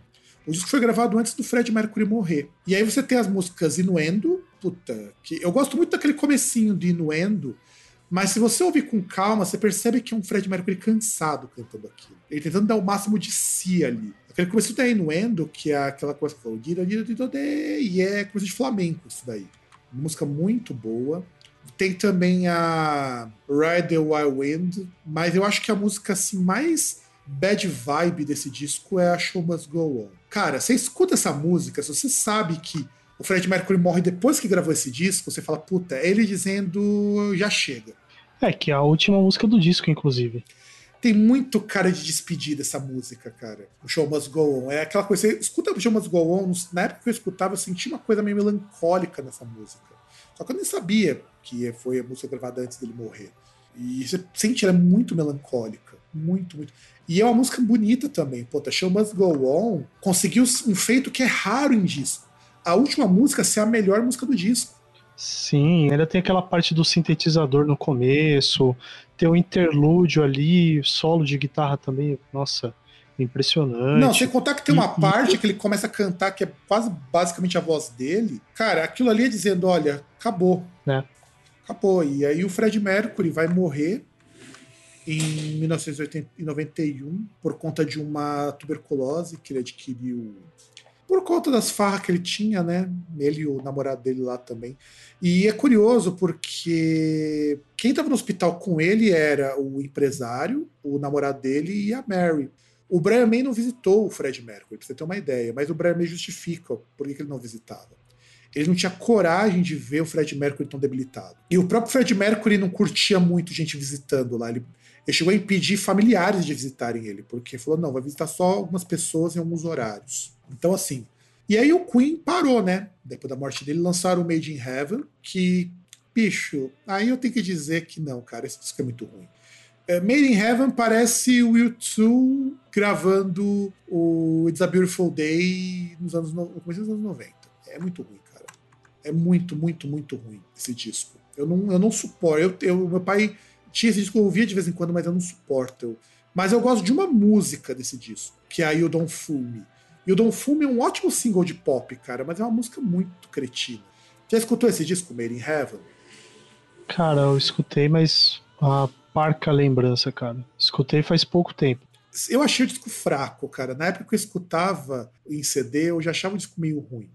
Speaker 1: o disco foi gravado antes do Fred Mercury morrer. E aí você tem as músicas Inuendo, puta, que eu gosto muito daquele comecinho de Inuendo, mas se você ouvir com calma, você percebe que é um Fred Mercury cansado cantando aquilo. Ele tentando dar o máximo de si ali. Aquele começo da Inuendo, que é aquela coisa que falou, e é coisa de flamenco isso daí. Uma música muito boa. Tem também a Ride the Wild Wind, mas eu acho que a música assim mais bad vibe desse disco é a Show Must Go On. Cara, você escuta essa música, se você sabe que o Fred Mercury morre depois que gravou esse disco, você fala, puta, é ele dizendo já chega.
Speaker 2: É, que é a última música do disco, inclusive.
Speaker 1: Tem muito cara de despedida essa música, cara. O Show Must Go On. É aquela coisa, você escuta o Show Must Go On, na época que eu escutava, eu senti uma coisa meio melancólica nessa música. Só que eu nem sabia que foi a música gravada antes dele morrer. E você sente ela é muito melancólica. Muito, muito. E é uma música bonita também. Pô, The Show Must Go On conseguiu um feito que é raro em disco. A última música ser a melhor música do disco.
Speaker 2: Sim, ainda tem aquela parte do sintetizador no começo, tem o interlúdio ali, solo de guitarra também, nossa, impressionante.
Speaker 1: Não, sem contar que tem uma
Speaker 2: E- e-
Speaker 1: parte que ele começa a cantar que é quase basicamente a voz dele. Cara, aquilo ali é dizendo: olha, acabou.
Speaker 2: É.
Speaker 1: Acabou. E aí o Fred Mercury vai morrer em 1991 por conta de uma tuberculose que ele adquiriu por conta das farras que ele tinha, né? Ele e o namorado dele lá também. E é curioso porque quem estava no hospital com ele era o empresário, o namorado dele e a Mary. O Brian May não visitou o Fred Mercury, pra você ter uma ideia, mas o Brian May justifica por que ele não visitava. Ele não tinha coragem de ver o Fred Mercury tão debilitado. E o próprio Fred Mercury não curtia muito gente visitando lá. Ele, ele chegou a impedir familiares de visitarem ele, porque falou: não, vai visitar só algumas pessoas em alguns horários. Então, assim. E aí o Queen parou, né? Depois da morte dele, lançaram o Made in Heaven, que, bicho, aí eu tenho que dizer que não, cara, esse disco é muito ruim. É, Made in Heaven parece o U2 gravando o It's a Beautiful Day nos anos, no, começo dos anos 90. É muito ruim, cara. É muito, muito, muito ruim esse disco. Eu não, eu não suporto. Eu, eu- meu pai tinha esse disco, eu ouvia de vez em quando, mas eu não suporto. Eu, Mas eu gosto de uma música desse disco, que é a You Don't Fool Me. You Don't Fool Me é um ótimo single de pop, cara, mas é uma música muito cretina. Já escutou esse disco, Made in Heaven?
Speaker 2: Cara, eu escutei, mas a parca lembrança, cara. Escutei faz pouco tempo.
Speaker 1: Eu achei o disco fraco, cara. Na época que eu escutava em CD, eu já achava o disco meio ruim.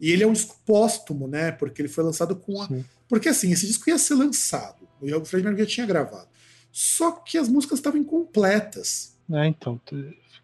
Speaker 1: E ele é um disco póstumo, né? Porque ele foi lançado com a. Porque assim, esse disco ia ser lançado. O Fred Mercury já tinha gravado. Só que as músicas estavam incompletas.
Speaker 2: É, então.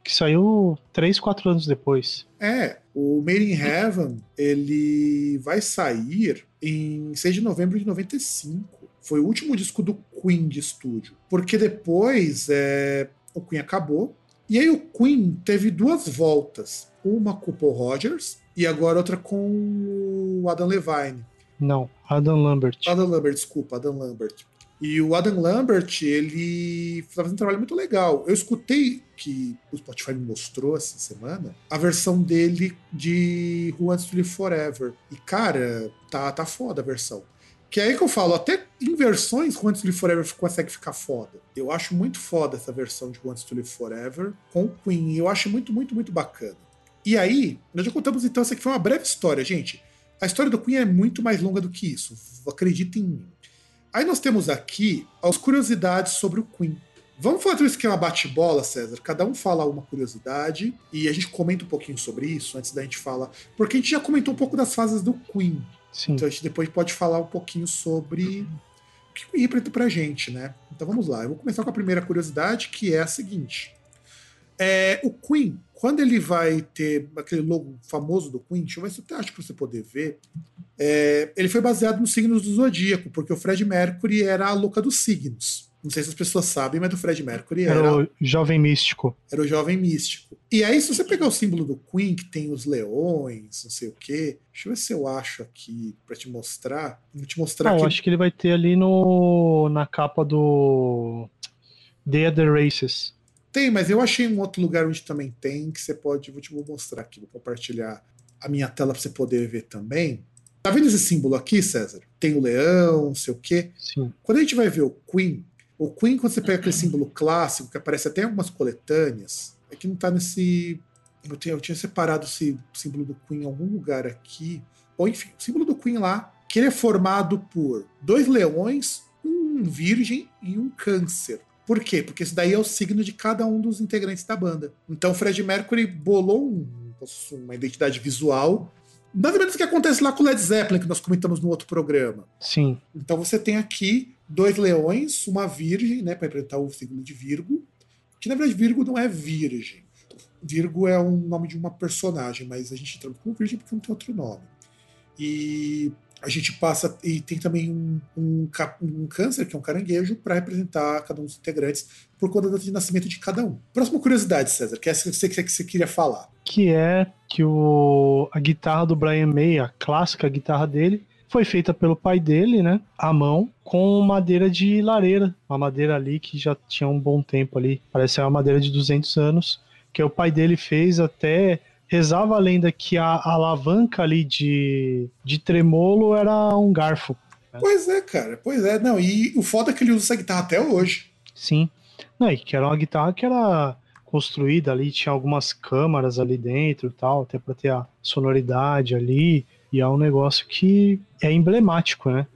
Speaker 2: Que saiu 3, 4 anos depois.
Speaker 1: É, o Made in Heaven, ele vai sair em 6 de novembro de 95. Foi o último disco do Queen de estúdio. Porque depois é, o Queen acabou. E aí o Queen teve duas voltas. Uma com o Paul Rogers e agora outra com o Adam Levine.
Speaker 2: Não, Adam Lambert.
Speaker 1: Adam Lambert, desculpa, Adam Lambert. E o Adam Lambert, ele está fazendo um trabalho muito legal. Eu escutei que o Spotify me mostrou essa semana a versão dele de Who Wants to Live Forever. E, cara, tá, tá foda a versão. Que é aí que eu falo, até em versões Who Wants to Live Forever consegue ficar foda. Eu acho muito foda essa versão de Who Wants to Live Forever com Queen. Eu acho muito, muito, muito bacana. E aí, nós já contamos então, essa aqui foi uma breve história, gente. A história do Queen é muito mais longa do que isso. Acreditem em mim. Aí nós temos aqui as curiosidades sobre o Queen. Vamos fazer um esquema bate-bola, César? Cada um fala uma curiosidade e a gente comenta um pouquinho sobre isso antes da gente falar. Porque a gente já comentou um pouco das fases do Queen.
Speaker 2: Sim.
Speaker 1: Então a gente depois pode falar um pouquinho sobre o que o Queen representa pra gente, né? Então vamos lá. Eu vou começar com a primeira curiosidade, que é a seguinte. É, o Queen, quando ele vai ter aquele logo famoso do Queen, deixa eu ver se eu acho pra você poder ver. É, ele foi baseado nos signos do zodíaco, porque o Fred Mercury era a louca dos signos. Não sei se as pessoas sabem, mas o Fred Mercury era,
Speaker 2: Era o jovem místico.
Speaker 1: era o jovem místico. E aí, se você pegar o símbolo do Queen, que tem os leões, não sei o quê, deixa eu ver se eu acho aqui pra te mostrar. Vou te mostrar
Speaker 2: Ah, eu
Speaker 1: aqui.
Speaker 2: acho que ele vai ter ali no na capa do The Other Races.
Speaker 1: Tem, mas eu achei um outro lugar onde também tem, que você pode. Vou te vou mostrar aqui, vou compartilhar a minha tela pra você poder ver também. Tá vendo esse símbolo aqui, César? Tem o leão, não sei o quê.
Speaker 2: Sim.
Speaker 1: Quando a gente vai ver o Queen, o Queen, quando você pega aquele símbolo clássico, que aparece até em algumas coletâneas, é que não tá nesse. Eu tinha, eu tinha separado esse símbolo do Queen em algum lugar aqui. Ou enfim, o símbolo do Queen lá, que ele é formado por dois leões, um virgem e um câncer. Por quê? Porque esse daí é o signo de cada um dos integrantes da banda. Então o Fred Mercury bolou um- uma identidade visual. Mais ou menos o que acontece lá com o Led Zeppelin, que nós comentamos no outro programa.
Speaker 2: Sim.
Speaker 1: Então você tem aqui dois leões, uma virgem, né, para representar o signo de Virgo, que na verdade Virgo não é virgem. Virgo é um nome de uma personagem, mas a gente trata como virgem porque não tem outro nome. E a gente passa e tem também um, um, um câncer, que é um caranguejo, para representar cada um dos integrantes por conta data de nascimento de cada um. Próxima curiosidade, César, que é essa que você, que você queria falar.
Speaker 2: Que é que o, a guitarra do Brian May, a clássica guitarra dele, foi feita pelo pai dele, né? À mão, com madeira de lareira. Uma madeira ali que já tinha um bom tempo ali. Parece ser uma madeira de 200 anos. Que o pai dele fez até. Rezava a lenda que a, a alavanca ali de, de tremolo era um garfo.
Speaker 1: Pois é, cara, pois é. Não, e o foda é que ele usa essa guitarra até hoje.
Speaker 2: Sim. Não, e que era uma guitarra que era construída ali, tinha algumas câmaras ali dentro e tal, até para ter a sonoridade ali. E é um negócio que é emblemático, né?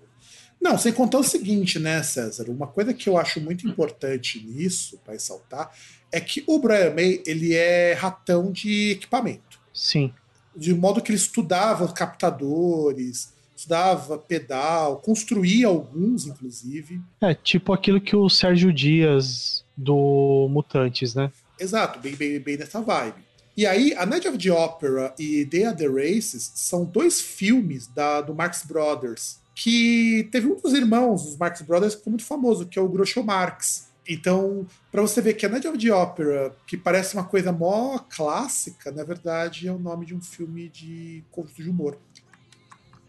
Speaker 1: Não, sem contar o seguinte, né, César? Uma coisa que eu acho muito importante nisso, para ressaltar, é que o Brian May, ele é ratão de equipamento.
Speaker 2: Sim.
Speaker 1: De modo que ele estudava captadores, estudava pedal, construía alguns, inclusive.
Speaker 2: É tipo aquilo que o Sérgio Dias do Mutantes, né?
Speaker 1: Exato, bem, bem, bem nessa vibe. E aí, a Night of the Opera e The Other Races são dois filmes da, do Marx Brothers, que teve um dos irmãos dos Marx Brothers que ficou muito famoso, que é o Groucho Marx. Então, para você ver que a Night of the Opera, que parece uma coisa mó clássica, na verdade é o nome de um filme de conto de humor.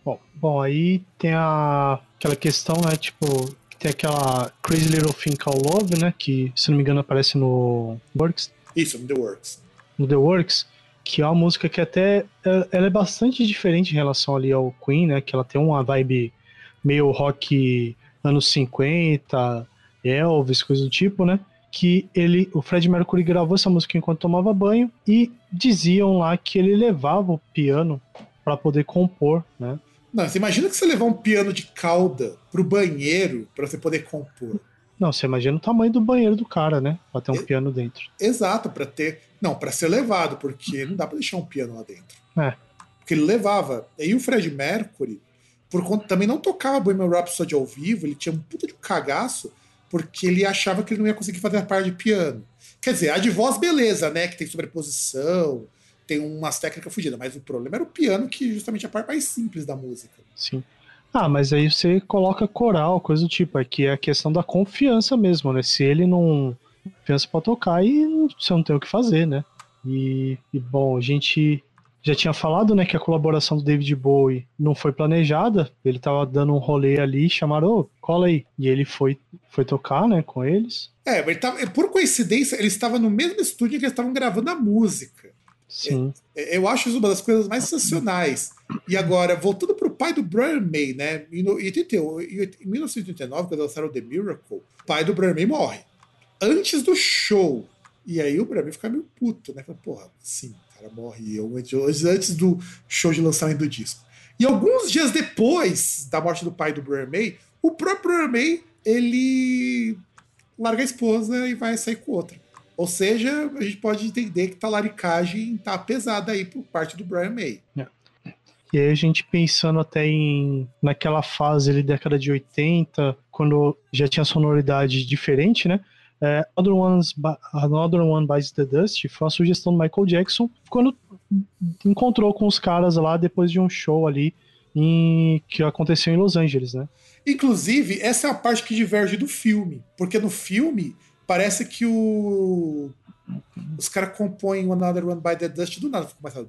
Speaker 2: Bom, bom aí tem a, aquela questão, né? Tipo, tem aquela Crazy Little Thing Called Love, né? Que, se não me engano, aparece no Works,
Speaker 1: Isso, The Works.
Speaker 2: no The Works, que é uma música que até é- ela é bastante diferente em relação ali ao Queen, né? Que ela tem uma vibe meio rock anos 50, Elvis, coisa do tipo, né? que ele, o Fred Mercury gravou essa música enquanto tomava banho e diziam lá que ele levava o piano para poder compor, né?
Speaker 1: Não, você imagina que você levar um piano de cauda pro banheiro para você poder compor.
Speaker 2: Não, você imagina o tamanho do banheiro do cara, né? Pra ter um
Speaker 1: E-
Speaker 2: piano dentro.
Speaker 1: Exato, para ter. Não, para ser levado, porque não dá para deixar um piano lá dentro.
Speaker 2: É.
Speaker 1: Porque ele levava. E o Fred Mercury, por conta também não tocava Bohemian Rhapsody ao vivo, ele tinha um puta de um cagaço, porque ele achava que ele não ia conseguir fazer a parte de piano. Quer dizer, a de voz, beleza, né? Que tem sobreposição, tem umas técnicas fugidas, mas o problema era o piano, que justamente é a parte mais simples da música.
Speaker 2: Sim. Ah, mas aí você coloca coral, coisa do tipo. Aqui é a questão da confiança mesmo, né? Se ele não pensa pra tocar, aí você não tem o que fazer, né? E, e, bom, a gente já tinha falado, né, que a colaboração do David Bowie não foi planejada. Ele tava dando um rolê ali, chamaram, ô, cola aí. E ele foi, foi tocar, né, com eles.
Speaker 1: É, mas ele tava, por coincidência, ele estava no mesmo estúdio que eles estavam gravando a música.
Speaker 2: Sim.
Speaker 1: É, Eu acho isso uma das coisas mais sensacionais. E agora, voltando pro pai do Brian May, né? Em no- em 88 em 1989, quando lançaram The Miracle, o pai do Brian May morre. Antes do show. E aí o Brian May fica meio puto, né? Fala, porra, sim, o cara morre eu, antes do show de lançamento do disco. E alguns dias depois da morte do pai do Brian May, o próprio Brian May, ele larga a esposa e vai sair com outra. Ou seja, a gente pode entender que talaricagem tá pesada aí por parte do Brian May.
Speaker 2: E aí a gente pensando até em naquela fase ali, década de 80, quando já tinha sonoridade diferente, né? É, Another, One's, Bi- Another One Bites the Dust foi uma sugestão do Michael Jackson quando encontrou com os caras lá depois de um show ali em, que aconteceu em Los Angeles, né?
Speaker 1: Inclusive, essa é a parte que diverge do filme. Porque no filme, parece que o. Os caras compõem Another One by the Dust do nada. Começa.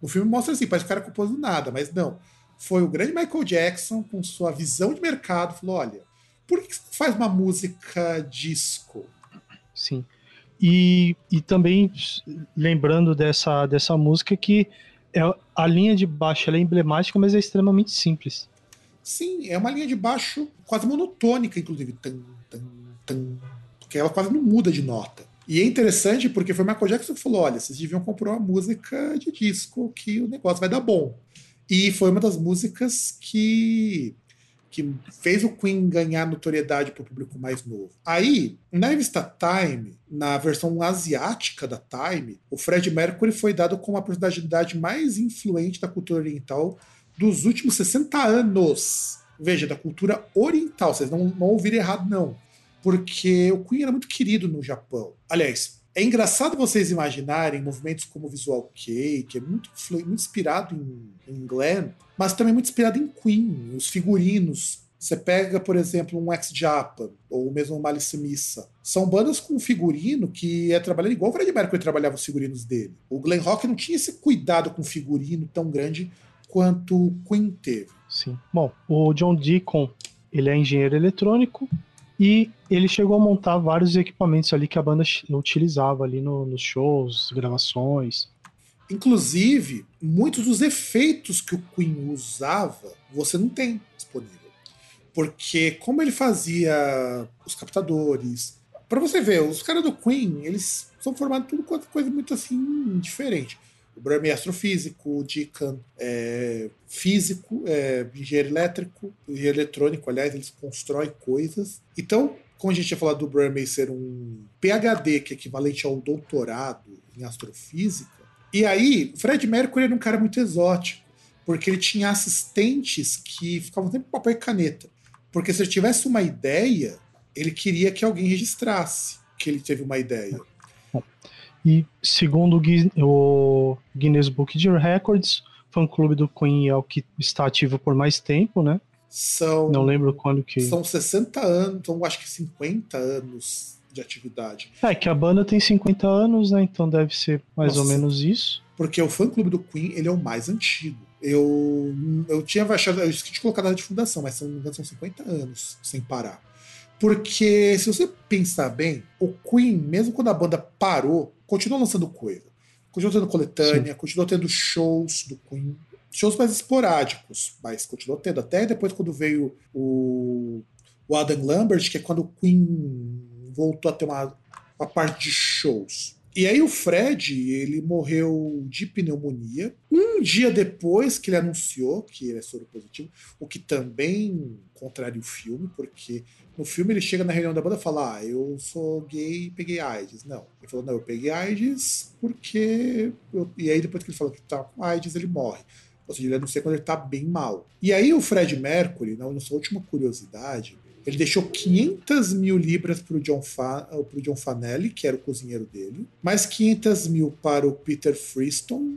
Speaker 1: O filme mostra assim, parece que o cara compôs do nada, mas não. Foi o grande Michael Jackson, com sua visão de mercado, falou: olha, por que você faz uma música disco?
Speaker 2: Sim. E, e também lembrando dessa, dessa música que é, a linha de baixo é emblemática, mas é extremamente simples.
Speaker 1: Sim, é uma linha de baixo quase monotônica, inclusive. Tan, tan, tan, porque ela quase não muda de nota. E é interessante porque foi o Michael Jackson que falou: olha, vocês deviam comprar uma música de disco que o negócio vai dar bom. E foi uma das músicas que, que fez o Queen ganhar notoriedade para o público mais novo. Aí, na revista Time, na versão asiática da Time, o Fred Mercury foi dado como a personalidade mais influente da cultura oriental dos últimos 60 anos. Veja, da cultura oriental. Vocês não, não ouviram errado, não. Porque o Queen era muito querido no Japão. Aliás, é engraçado vocês imaginarem movimentos como o Visual Kei, que é muito, muito inspirado em, em mas também muito inspirado em Queen, os figurinos. Você pega, por exemplo, um Ex-Japan, ou mesmo um Malice Missa. São bandas com figurino que é trabalhando igual o Fred Mercury trabalhava os figurinos dele. O Glen Rock não tinha esse cuidado com figurino tão grande quanto o Queen teve.
Speaker 2: Sim. Bom, o John Deacon, ele é engenheiro eletrônico e ele chegou a montar vários equipamentos ali que a banda utilizava ali no- nos shows, gravações.
Speaker 1: Inclusive, muitos dos efeitos que o Queen usava, você não tem disponível. Porque como ele fazia os captadores, Pra você ver, os caras do Queen, eles são formados tudo com coisa muito assim diferente. O Bram é astrofísico, o Deacon é físico, é engenheiro elétrico, engenheiro eletrônico, aliás, eles constroem coisas. Então, como a gente tinha falado do Bram ser um PhD, que é equivalente ao doutorado em astrofísica, e aí, Fred Mercury era um cara muito exótico, porque ele tinha assistentes que ficavam sempre com papel e caneta. Porque se ele tivesse uma ideia, ele queria que alguém registrasse que ele teve uma ideia. <laughs>
Speaker 2: E segundo o Gui- o Guinness Book de Records, o fã-clube do Queen é o que está ativo por mais tempo, né?
Speaker 1: São,
Speaker 2: Não lembro quando que...
Speaker 1: são 60 anos, são acho que 50 anos de atividade.
Speaker 2: É, que a banda tem 50 anos, né? Então deve ser mais ou
Speaker 1: Nossa.
Speaker 2: menos isso.
Speaker 1: Porque o fã-clube do Queen, ele é o mais antigo. Eu, eu tinha achado, eu esqueci de colocar a data de fundação, mas engano, são 50 anos sem parar. Porque, se você pensar bem, o Queen, mesmo quando a banda parou, continuou lançando coisa. Continuou tendo coletânea, continuou tendo shows do Queen. Shows mais esporádicos, mas continuou tendo. Até depois, quando veio o, o Adam Lambert, que é quando o Queen voltou a ter uma, uma parte de shows. E aí o Fred, ele morreu de pneumonia. Um dia depois que ele anunciou que ele é soro positivo, o que também contraria o filme, porque no filme ele chega na reunião da banda e fala: Ah, eu sou gay e peguei AIDS. Não. Ele falou: Não, eu peguei AIDS porque. Eu... E aí depois que ele falou que tá com AIDS, ele morre. Ou seja, ele anuncia quando ele tá bem mal. E aí o Fred Mercury, na sua última curiosidade, ele deixou 500 mil libras para o John, Fa John Fanelli, que era o cozinheiro dele, mais 500 mil para o Peter Freeston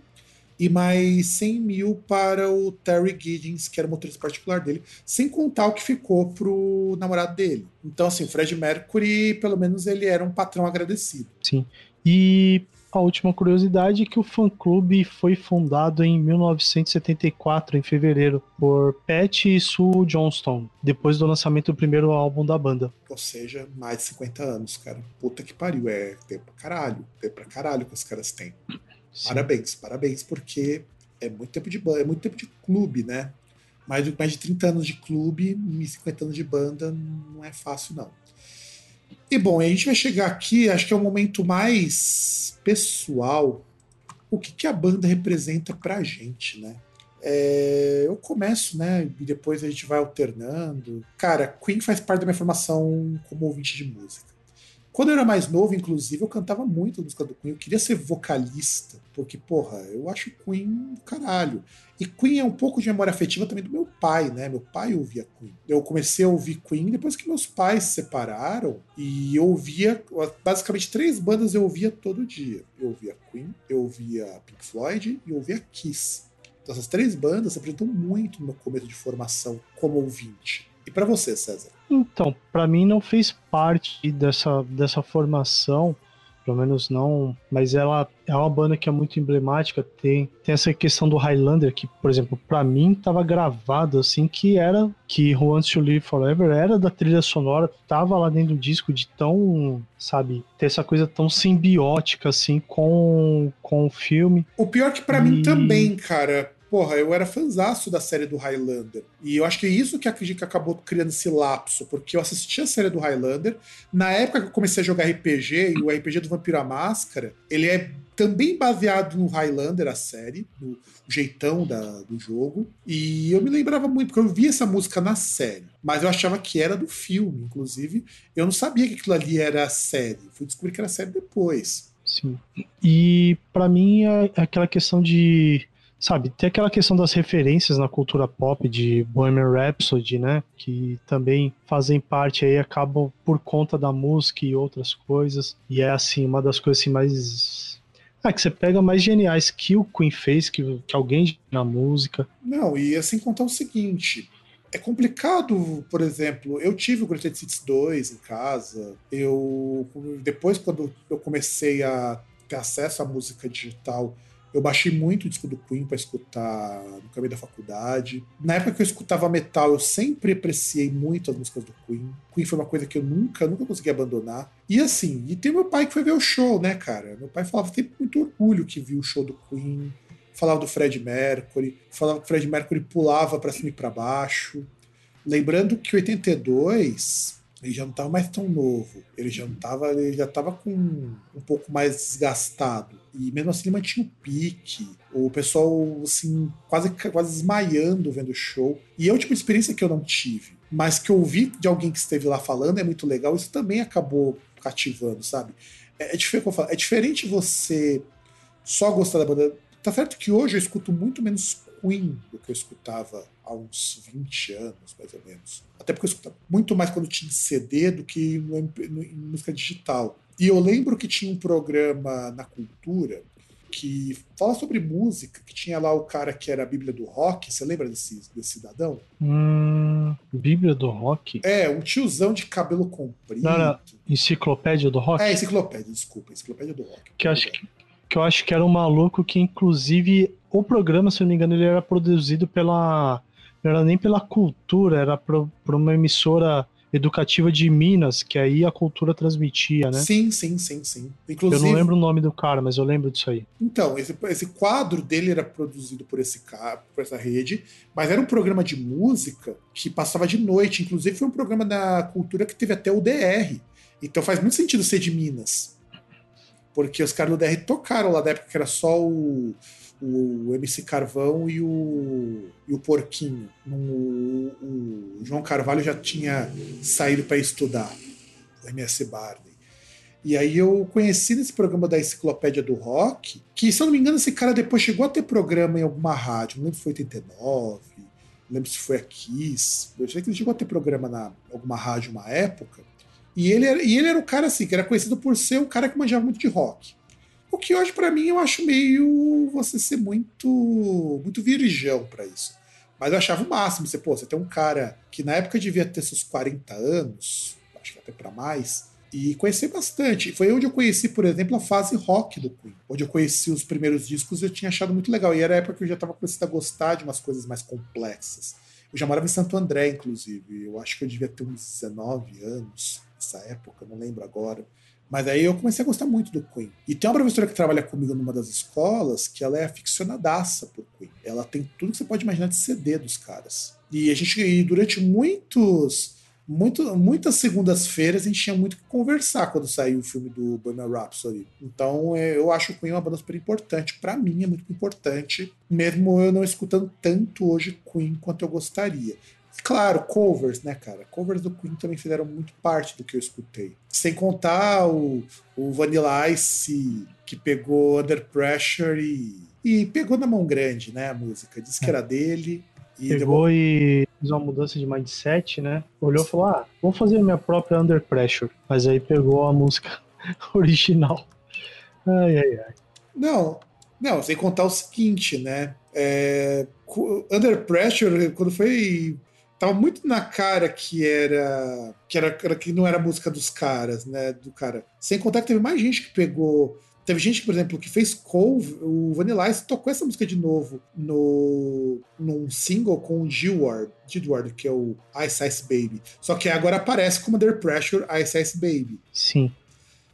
Speaker 1: e mais 100 mil para o Terry Giddens, que era o motorista particular dele, sem contar o que ficou pro namorado dele. Então, assim, o Fred Mercury, pelo menos, ele era um patrão agradecido.
Speaker 2: Sim. E a última curiosidade é que o fã-clube foi fundado em 1974, em fevereiro, por Pat e Sue Johnston, depois do lançamento do primeiro álbum da banda.
Speaker 1: Ou seja, mais de 50 anos, cara. Puta que pariu, é tempo pra caralho. Tempo pra caralho que os caras têm. Sim. Parabéns, parabéns, porque é muito tempo de banda, é muito tempo de clube, né? Mais de, mais de 30 anos de clube e 50 anos de banda não é fácil, não. E bom, a gente vai chegar aqui, acho que é o momento mais pessoal. O que, que a banda representa pra gente, né? É, eu começo, né? E depois a gente vai alternando. Cara, Queen faz parte da minha formação como ouvinte de música. Quando eu era mais novo, inclusive, eu cantava muito música do Queen. Eu queria ser vocalista, porque, porra, eu acho Queen caralho. E Queen é um pouco de memória afetiva também do meu pai, né? Meu pai ouvia Queen. Eu comecei a ouvir Queen depois que meus pais se separaram e eu ouvia, basicamente, três bandas eu ouvia todo dia. Eu ouvia Queen, eu ouvia Pink Floyd e eu ouvia Kiss. Então, essas três bandas se apresentam muito no meu começo de formação como ouvinte. E para você, César?
Speaker 2: Então, para mim não fez parte dessa, dessa formação, pelo menos não, mas ela é uma banda que é muito emblemática, tem, tem essa questão do Highlander que, por exemplo, para mim tava gravado assim que era que Wants to Live Forever era da trilha sonora, tava lá dentro do disco de tão, sabe, ter essa coisa tão simbiótica assim com com o filme.
Speaker 1: O pior que para e... mim também, cara, porra, eu era fanzaço da série do Highlander. E eu acho que é isso que acredito que acabou criando esse lapso, porque eu assisti a série do Highlander. Na época que eu comecei a jogar RPG, e o RPG do Vampiro à Máscara, ele é também baseado no Highlander, a série, no jeitão da, do jogo. E eu me lembrava muito, porque eu vi essa música na série, mas eu achava que era do filme, inclusive. Eu não sabia que aquilo ali era a série. Fui descobrir que era a série depois.
Speaker 2: Sim. E para mim é aquela questão de sabe, tem aquela questão das referências na cultura pop de Bohemian Rhapsody, né, que também fazem parte aí, acabam por conta da música e outras coisas, e é assim, uma das coisas assim mais ah, que você pega mais geniais que o Queen fez, que, que alguém na música.
Speaker 1: Não, e assim contar o seguinte, é complicado, por exemplo, eu tive o Greatest Hits 2 em casa, eu depois quando eu comecei a ter acesso à música digital, eu baixei muito o disco do Queen para escutar no caminho da faculdade. Na época que eu escutava metal, eu sempre apreciei muito as músicas do Queen. Queen foi uma coisa que eu nunca, nunca consegui abandonar. E assim, e tem meu pai que foi ver o show, né, cara? Meu pai falava tem muito orgulho que viu o show do Queen. Falava do Fred Mercury, falava que o Fred Mercury pulava para cima e para baixo. Lembrando que 82 ele já não estava mais tão novo, ele já não tava, ele já estava com um pouco mais desgastado. E mesmo assim ele mantinha o pique, o pessoal assim, quase, quase desmaiando vendo o show. E é a última experiência que eu não tive, mas que eu ouvi de alguém que esteve lá falando é muito legal, isso também acabou cativando, sabe? É, é, diferente, é diferente você só gostar da banda. Tá certo que hoje eu escuto muito menos Queen do que eu escutava há uns 20 anos, mais ou menos. Até porque eu escutava muito mais quando tinha CD do que no, no, em música digital. E eu lembro que tinha um programa na cultura que fala sobre música, que tinha lá o cara que era a Bíblia do Rock. Você lembra desse, desse cidadão?
Speaker 2: Hum, Bíblia do Rock?
Speaker 1: É, um tiozão de cabelo comprido. Não, não.
Speaker 2: Enciclopédia do Rock?
Speaker 1: É, Enciclopédia, desculpa, Enciclopédia do Rock.
Speaker 2: Que acho que, que eu acho que era um maluco que, inclusive, o programa, se eu não me engano, ele era produzido pela. Não era nem pela cultura, era por uma emissora educativa de Minas, que aí a cultura transmitia, né?
Speaker 1: Sim, sim, sim, sim.
Speaker 2: Eu
Speaker 1: Inclusive,
Speaker 2: não lembro o nome do cara, mas eu lembro disso aí.
Speaker 1: Então, esse, esse quadro dele era produzido por esse cara, por essa rede, mas era um programa de música que passava de noite. Inclusive, foi um programa da cultura que teve até o DR. Então faz muito sentido ser de Minas. Porque os caras do DR tocaram lá da época que era só o, o MC Carvão e o, e o Porquinho. No- o, João Carvalho já tinha saído para estudar, o MS Barney. E aí eu conheci nesse programa da Enciclopédia do Rock, que, se eu não me engano, esse cara depois chegou a ter programa em alguma rádio, não lembro se foi 89, não lembro se foi a Kiss, eu sei que ele chegou a ter programa na alguma rádio uma época, e ele, era, e ele era o cara assim, que era conhecido por ser um cara que manjava muito de rock. O que hoje, pra mim, eu acho meio você ser muito muito virgão pra isso. Mas eu achava o máximo. Você, pô, você tem um cara que na época devia ter seus 40 anos, acho que até pra mais, e conhecer bastante. Foi onde eu conheci, por exemplo, a fase rock do Queen. Onde eu conheci os primeiros discos eu tinha achado muito legal. E era a época que eu já estava começando a gostar de umas coisas mais complexas. Eu já morava em Santo André, inclusive. Eu acho que eu devia ter uns 19 anos nessa época, não lembro agora. Mas aí eu comecei a gostar muito do Queen. E tem uma professora que trabalha comigo numa das escolas que ela é aficionadaça por Queen. Ela tem tudo que você pode imaginar de CD dos caras. E a gente, e durante muitos, muito, muitas segundas-feiras, a gente tinha muito que conversar quando saiu o filme do Bohemian Rhapsody. Então é, eu acho o Queen uma banda super importante. Pra mim é muito importante, mesmo eu não escutando tanto hoje Queen quanto eu gostaria. Claro, covers, né, cara? Covers do Queen também fizeram muito parte do que eu escutei. Sem contar o, o Vanilla Ice, que pegou Under Pressure e, e pegou na mão grande, né, a música. Disse que era dele. E
Speaker 2: Pegou e fez uma mudança de mindset, né? Olhou e falou: ah, vou fazer minha própria Under Pressure. Mas aí pegou a música <laughs> original. Ai, ai, ai.
Speaker 1: Não, não, sem contar o seguinte, né? É, Under Pressure, quando foi. Tava muito na cara que era. Que era que não era música dos caras, né? Do cara. Sem contar que teve mais gente que pegou. Teve gente, por exemplo, que fez cover. O Vanilla Ice tocou essa música de novo no, num single com o Gilward, que é o Ice Ice Baby. Só que agora aparece como Under Pressure Ice Ice Baby.
Speaker 2: Sim.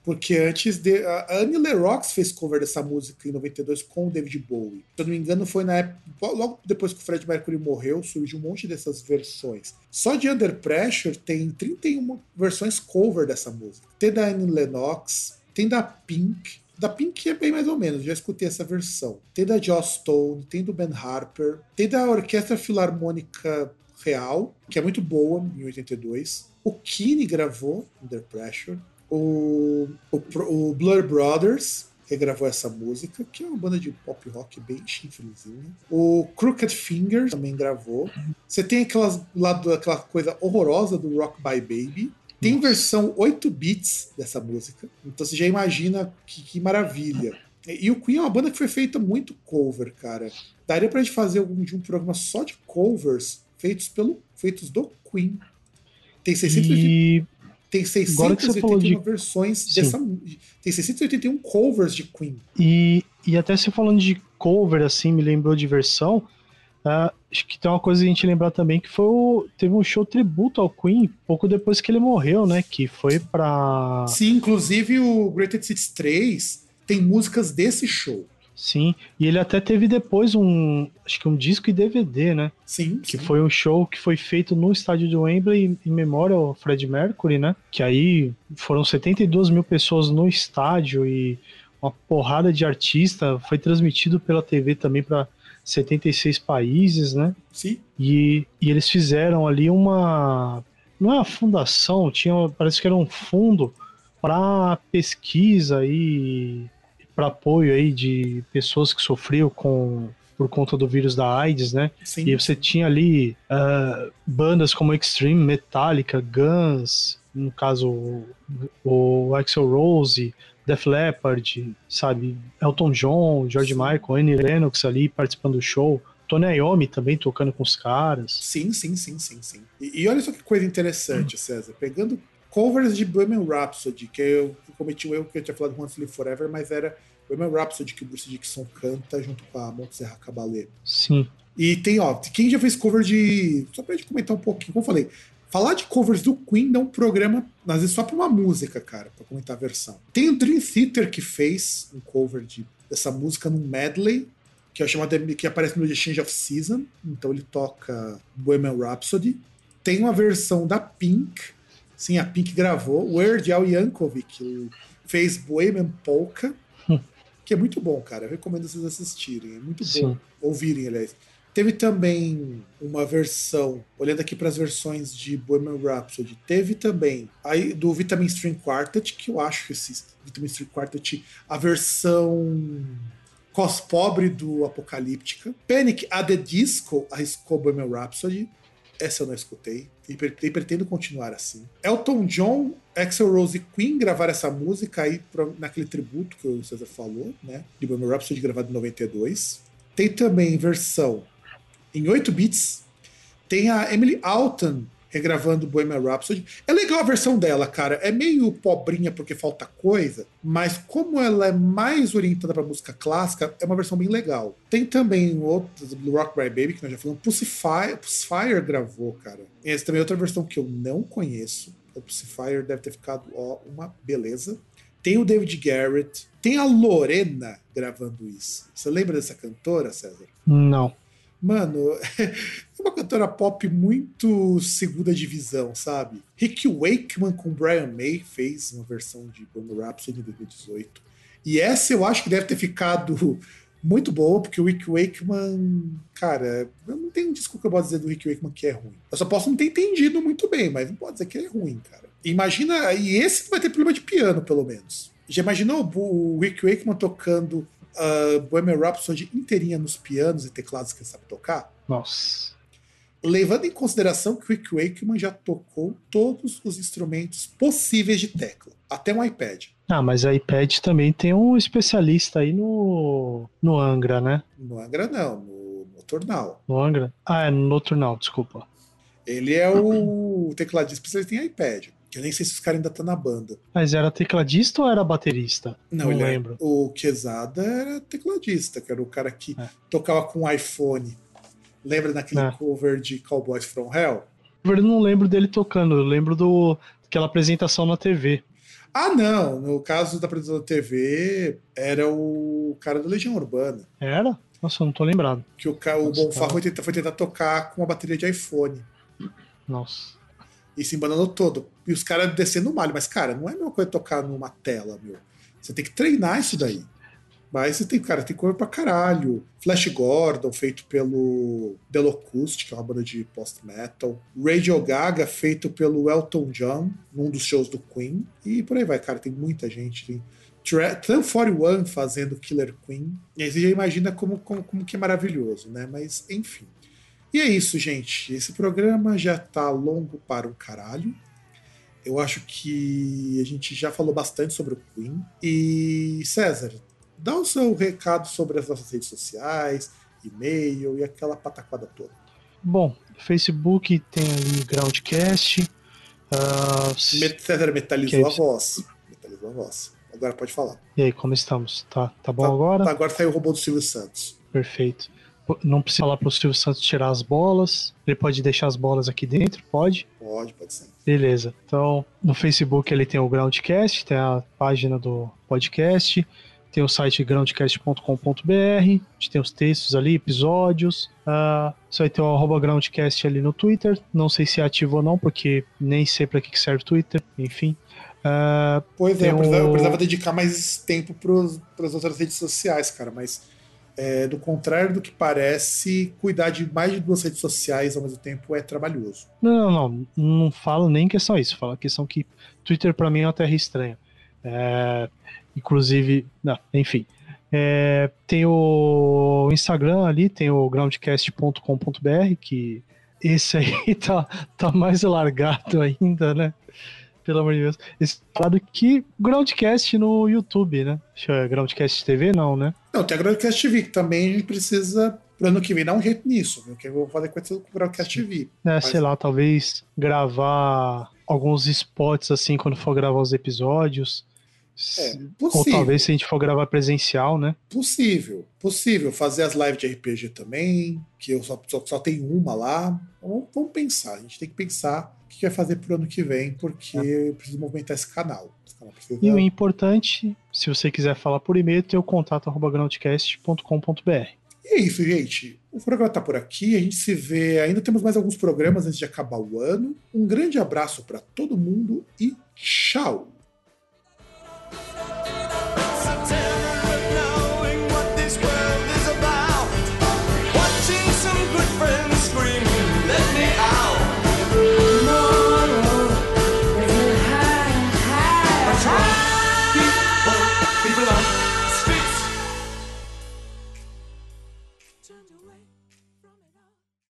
Speaker 1: Porque antes de. A Annie LeRox fez cover dessa música em 92 com o David Bowie. Se eu não me engano, foi na época. Logo depois que o Fred Mercury morreu, surgiu um monte dessas versões. Só de Under Pressure tem 31 versões cover dessa música. Tem da Annie Lennox, tem da Pink. Da Pink é bem mais ou menos, já escutei essa versão. Tem da Joss Stone, tem do Ben Harper, tem da Orquestra Filarmônica Real, que é muito boa, em 82. O Kine gravou Under Pressure. O, o, o Blur Brothers regravou essa música, que é uma banda de pop rock bem chifrezinha. O Crooked Fingers também gravou. Você tem aquelas, lado, aquela coisa horrorosa do Rock by Baby. Tem versão 8 bits dessa música. Então você já imagina que, que maravilha. E o Queen é uma banda que foi feita muito cover, cara. Daria pra gente fazer algum de um programa só de covers feitos pelo feitos do Queen. Tem 680
Speaker 2: E
Speaker 1: tem
Speaker 2: Agora que você falou
Speaker 1: 681
Speaker 2: de-
Speaker 1: versões dessa. Tem 681 covers de Queen.
Speaker 2: E, e até você falando de cover, assim, me lembrou de versão. ah, acho que tem uma coisa a gente lembrar também que foi o, teve um show tributo ao Queen pouco depois que ele morreu, né? Que foi pra.
Speaker 1: Sim, inclusive o Greatest Hits 3 tem músicas desse show.
Speaker 2: Sim. E ele até teve depois um. Acho que um disco e DVD, né?
Speaker 1: Sim,
Speaker 2: Que
Speaker 1: sim.
Speaker 2: foi um show que foi feito no estádio do Wembley em memória ao Fred Mercury, né? Que aí foram 72 mil pessoas no estádio e uma porrada de artista. Foi transmitido pela TV também para 76 países, né?
Speaker 1: Sim.
Speaker 2: E, e eles fizeram ali uma. Não é uma fundação, tinha, parece que era um fundo para pesquisa e para apoio aí de pessoas que sofriam com por conta do vírus da AIDS, né?
Speaker 1: Sim.
Speaker 2: E você tinha ali ah, bandas como Extreme, Metallica, Guns, no caso o, Axl Rose, Def Leppard, sabe, Elton John, George. Michael, Annie Lennox ali participando do show, Tony Iommi também tocando com os caras.
Speaker 1: Sim, sim, sim, sim, sim. E, e olha só que coisa interessante, César. Pegando covers de Bohemian Rhapsody, que eu cometi o erro que eu tinha falado Once Live Forever, mas era Bohemian Rhapsody que o Bruce Dixon canta junto com a Montserrat Caballé.
Speaker 2: Sim,
Speaker 1: E tem, ó, quem já fez cover de. Só pra gente comentar um pouquinho, como eu falei, Falar de covers do Queen dá um programa, às vezes só pra uma música, cara, pra comentar a versão. Tem o Dream Theater que fez um cover de, dessa música num medley, que é chamado que aparece no The Change of Season, então ele toca Bohemian Rhapsody. Tem uma versão da Pink, sim, a Pink gravou, Weird Al Yankovic fez Bohemian Polka, que é muito bom, cara. Eu recomendo vocês assistirem, é muito
Speaker 2: Sim.
Speaker 1: bom ouvirem, aliás. Teve também uma versão, olhando aqui para as versões de Bohemian Rhapsody, teve também aí do Vitamin String Quartet, que eu acho que esse Vitamin String Quartet, a versão cos pobre do Apocalíptica. Panic! at the Disco arriscou Bohemian Rhapsody. Essa eu não escutei. E pre- pretendo continuar assim. Elton John, Axel Rose e Queen gravaram essa música aí pra- naquele tributo que o César falou, né? De Bohemian Rhapsody gravado em 92. Tem também versão em 8 bits. Tem a Emily Alton regravando Bohemian Rhapsody. É legal a versão dela, cara. É meio pobrinha porque falta coisa, mas como ela é mais orientada pra música clássica, é uma versão bem legal. Tem também outro, do Rock by Baby, que nós já falamos. Pussifier, Pussifier gravou, cara. Essa também é outra versão que eu não conheço. O Pussifier deve ter ficado, ó, uma beleza. Tem o David Garrett. Tem a Lorena gravando isso. Você lembra dessa cantora, César?
Speaker 2: Não.
Speaker 1: Mano, <laughs> é uma cantora pop muito segunda divisão, sabe? Rick Wakeman com Brian May fez uma versão de Bohemian Rhapsody em 2018. E essa eu acho que deve ter ficado <laughs> muito boa, porque o Rick Wakeman, cara, eu não tenho um disco que eu posso dizer do Rick Wakeman que é ruim. Eu só posso não ter entendido muito bem, mas não pode dizer que ele é ruim, cara. Imagina, e esse vai ter problema de piano, pelo menos. Já imaginou o Rick Wakeman tocando uh, Bohemian Rhapsody inteirinha nos pianos e teclados que ele sabe tocar?
Speaker 2: Nossa.
Speaker 1: Levando em consideração que o Rick Wakeman já tocou todos os instrumentos possíveis de tecla, até um iPad.
Speaker 2: Ah, mas a iPad também tem um especialista aí no, no Angra, né?
Speaker 1: No Angra não, no Noturnal.
Speaker 2: No Angra? Ah, é no Noturnal, desculpa.
Speaker 1: Ele é o tecladista especialista em iPad. Eu nem sei se os caras ainda estão na banda.
Speaker 2: Mas era tecladista ou era baterista?
Speaker 1: Não,
Speaker 2: Não
Speaker 1: era-
Speaker 2: lembro.
Speaker 1: o Quesada era tecladista, que era o cara que
Speaker 2: É.
Speaker 1: tocava com iPhone. Lembra daquele
Speaker 2: É.
Speaker 1: cover de Cowboys from Hell?
Speaker 2: Eu não lembro dele tocando, eu lembro do daquela apresentação na TV.
Speaker 1: Ah, não. No caso da apresentação da TV, era o cara da Legião Urbana.
Speaker 2: Era? Nossa, eu não tô lembrado.
Speaker 1: Que o, ca- o Bonfá
Speaker 2: tá.
Speaker 1: foi tentar, foi tentar tocar com uma bateria de iPhone.
Speaker 2: Nossa.
Speaker 1: E se embananou todo. E os caras descendo o malho. Mas, cara, não é mesma coisa tocar numa tela, meu. Você tem que treinar isso daí. Mas você tem, cara, tem coisa pra caralho. Flash Gordon, feito pelo Delocust, que é uma banda de post-metal. Radio Gaga, feito pelo Elton John, num dos shows do Queen. E por aí vai, cara, tem muita gente. Tem Tra- Tram 41 fazendo Killer Queen. E aí você já imagina como, como, como que é maravilhoso, né? Mas, enfim. E é isso, gente. Esse programa já tá longo para um caralho. Eu acho que a gente já falou bastante sobre o Queen. E, César, dá o seu recado sobre as nossas redes sociais, e-mail e aquela pataquada toda.
Speaker 2: Bom, Facebook tem ali Groundcast. ah, s-
Speaker 1: Met- César metalizou a voz. Metalizou a voz. Agora pode falar.
Speaker 2: E aí, como estamos? Tá, tá bom
Speaker 1: Tá-
Speaker 2: agora?
Speaker 1: Agora saiu o robô do Silvio Santos.
Speaker 2: Perfeito. Não precisa falar pro Silvio Santos tirar as bolas. Ele pode deixar as bolas aqui dentro? Pode?
Speaker 1: Pode, pode ser.
Speaker 2: Beleza. Então, no Facebook ele tem o Groundcast, tem a página do podcast, tem o site groundcast.com.br, a gente tem os textos ali, episódios. Ah, você vai ter o arroba Groundcast ali no Twitter. Não sei se é ativo ou não, porque nem sei pra que serve o Twitter, enfim. Ah,
Speaker 1: Pois é, eu precisava, eu
Speaker 2: o-
Speaker 1: precisava dedicar mais tempo para as outras redes sociais, cara, mas é, do contrário do que parece, cuidar de mais de duas redes sociais ao mesmo tempo é trabalhoso.
Speaker 2: Não, não, não. Não falo nem questão isso. Falo a questão que Twitter pra mim é uma terra estranha. É, inclusive, não, enfim. É, tem o Instagram ali, tem o groundcast.com.br, que esse aí <laughs> tá, tá mais largado ainda, né? Pelo amor de Deus. Esse lado que Groundcast no YouTube, né? Ver, Groundcast TV, não, né?
Speaker 1: Não, tem a Groundcast TV, que também a gente precisa, pro ano que vem, dar um jeito nisso, viu? que eu vou fazer com o Groundcast TV.
Speaker 2: É,
Speaker 1: Mas-
Speaker 2: sei lá, talvez gravar alguns spots assim quando for gravar os episódios.
Speaker 1: É,
Speaker 2: Ou talvez se a gente for gravar presencial, né?
Speaker 1: Possível, possível. Fazer as lives de RPG também, que eu só, só, só tenho uma lá. Vamos, vamos pensar, a gente tem que pensar o que vai fazer pro ano que vem, porque eu preciso movimentar esse canal. Esse canal precisa...
Speaker 2: E o importante, se você quiser falar por e-mail, tem o contato arroba groundcast.com.br.
Speaker 1: E é isso, gente. O programa tá por aqui. A gente se vê. Ainda temos mais alguns programas antes de acabar o ano. Um grande abraço para todo mundo e tchau!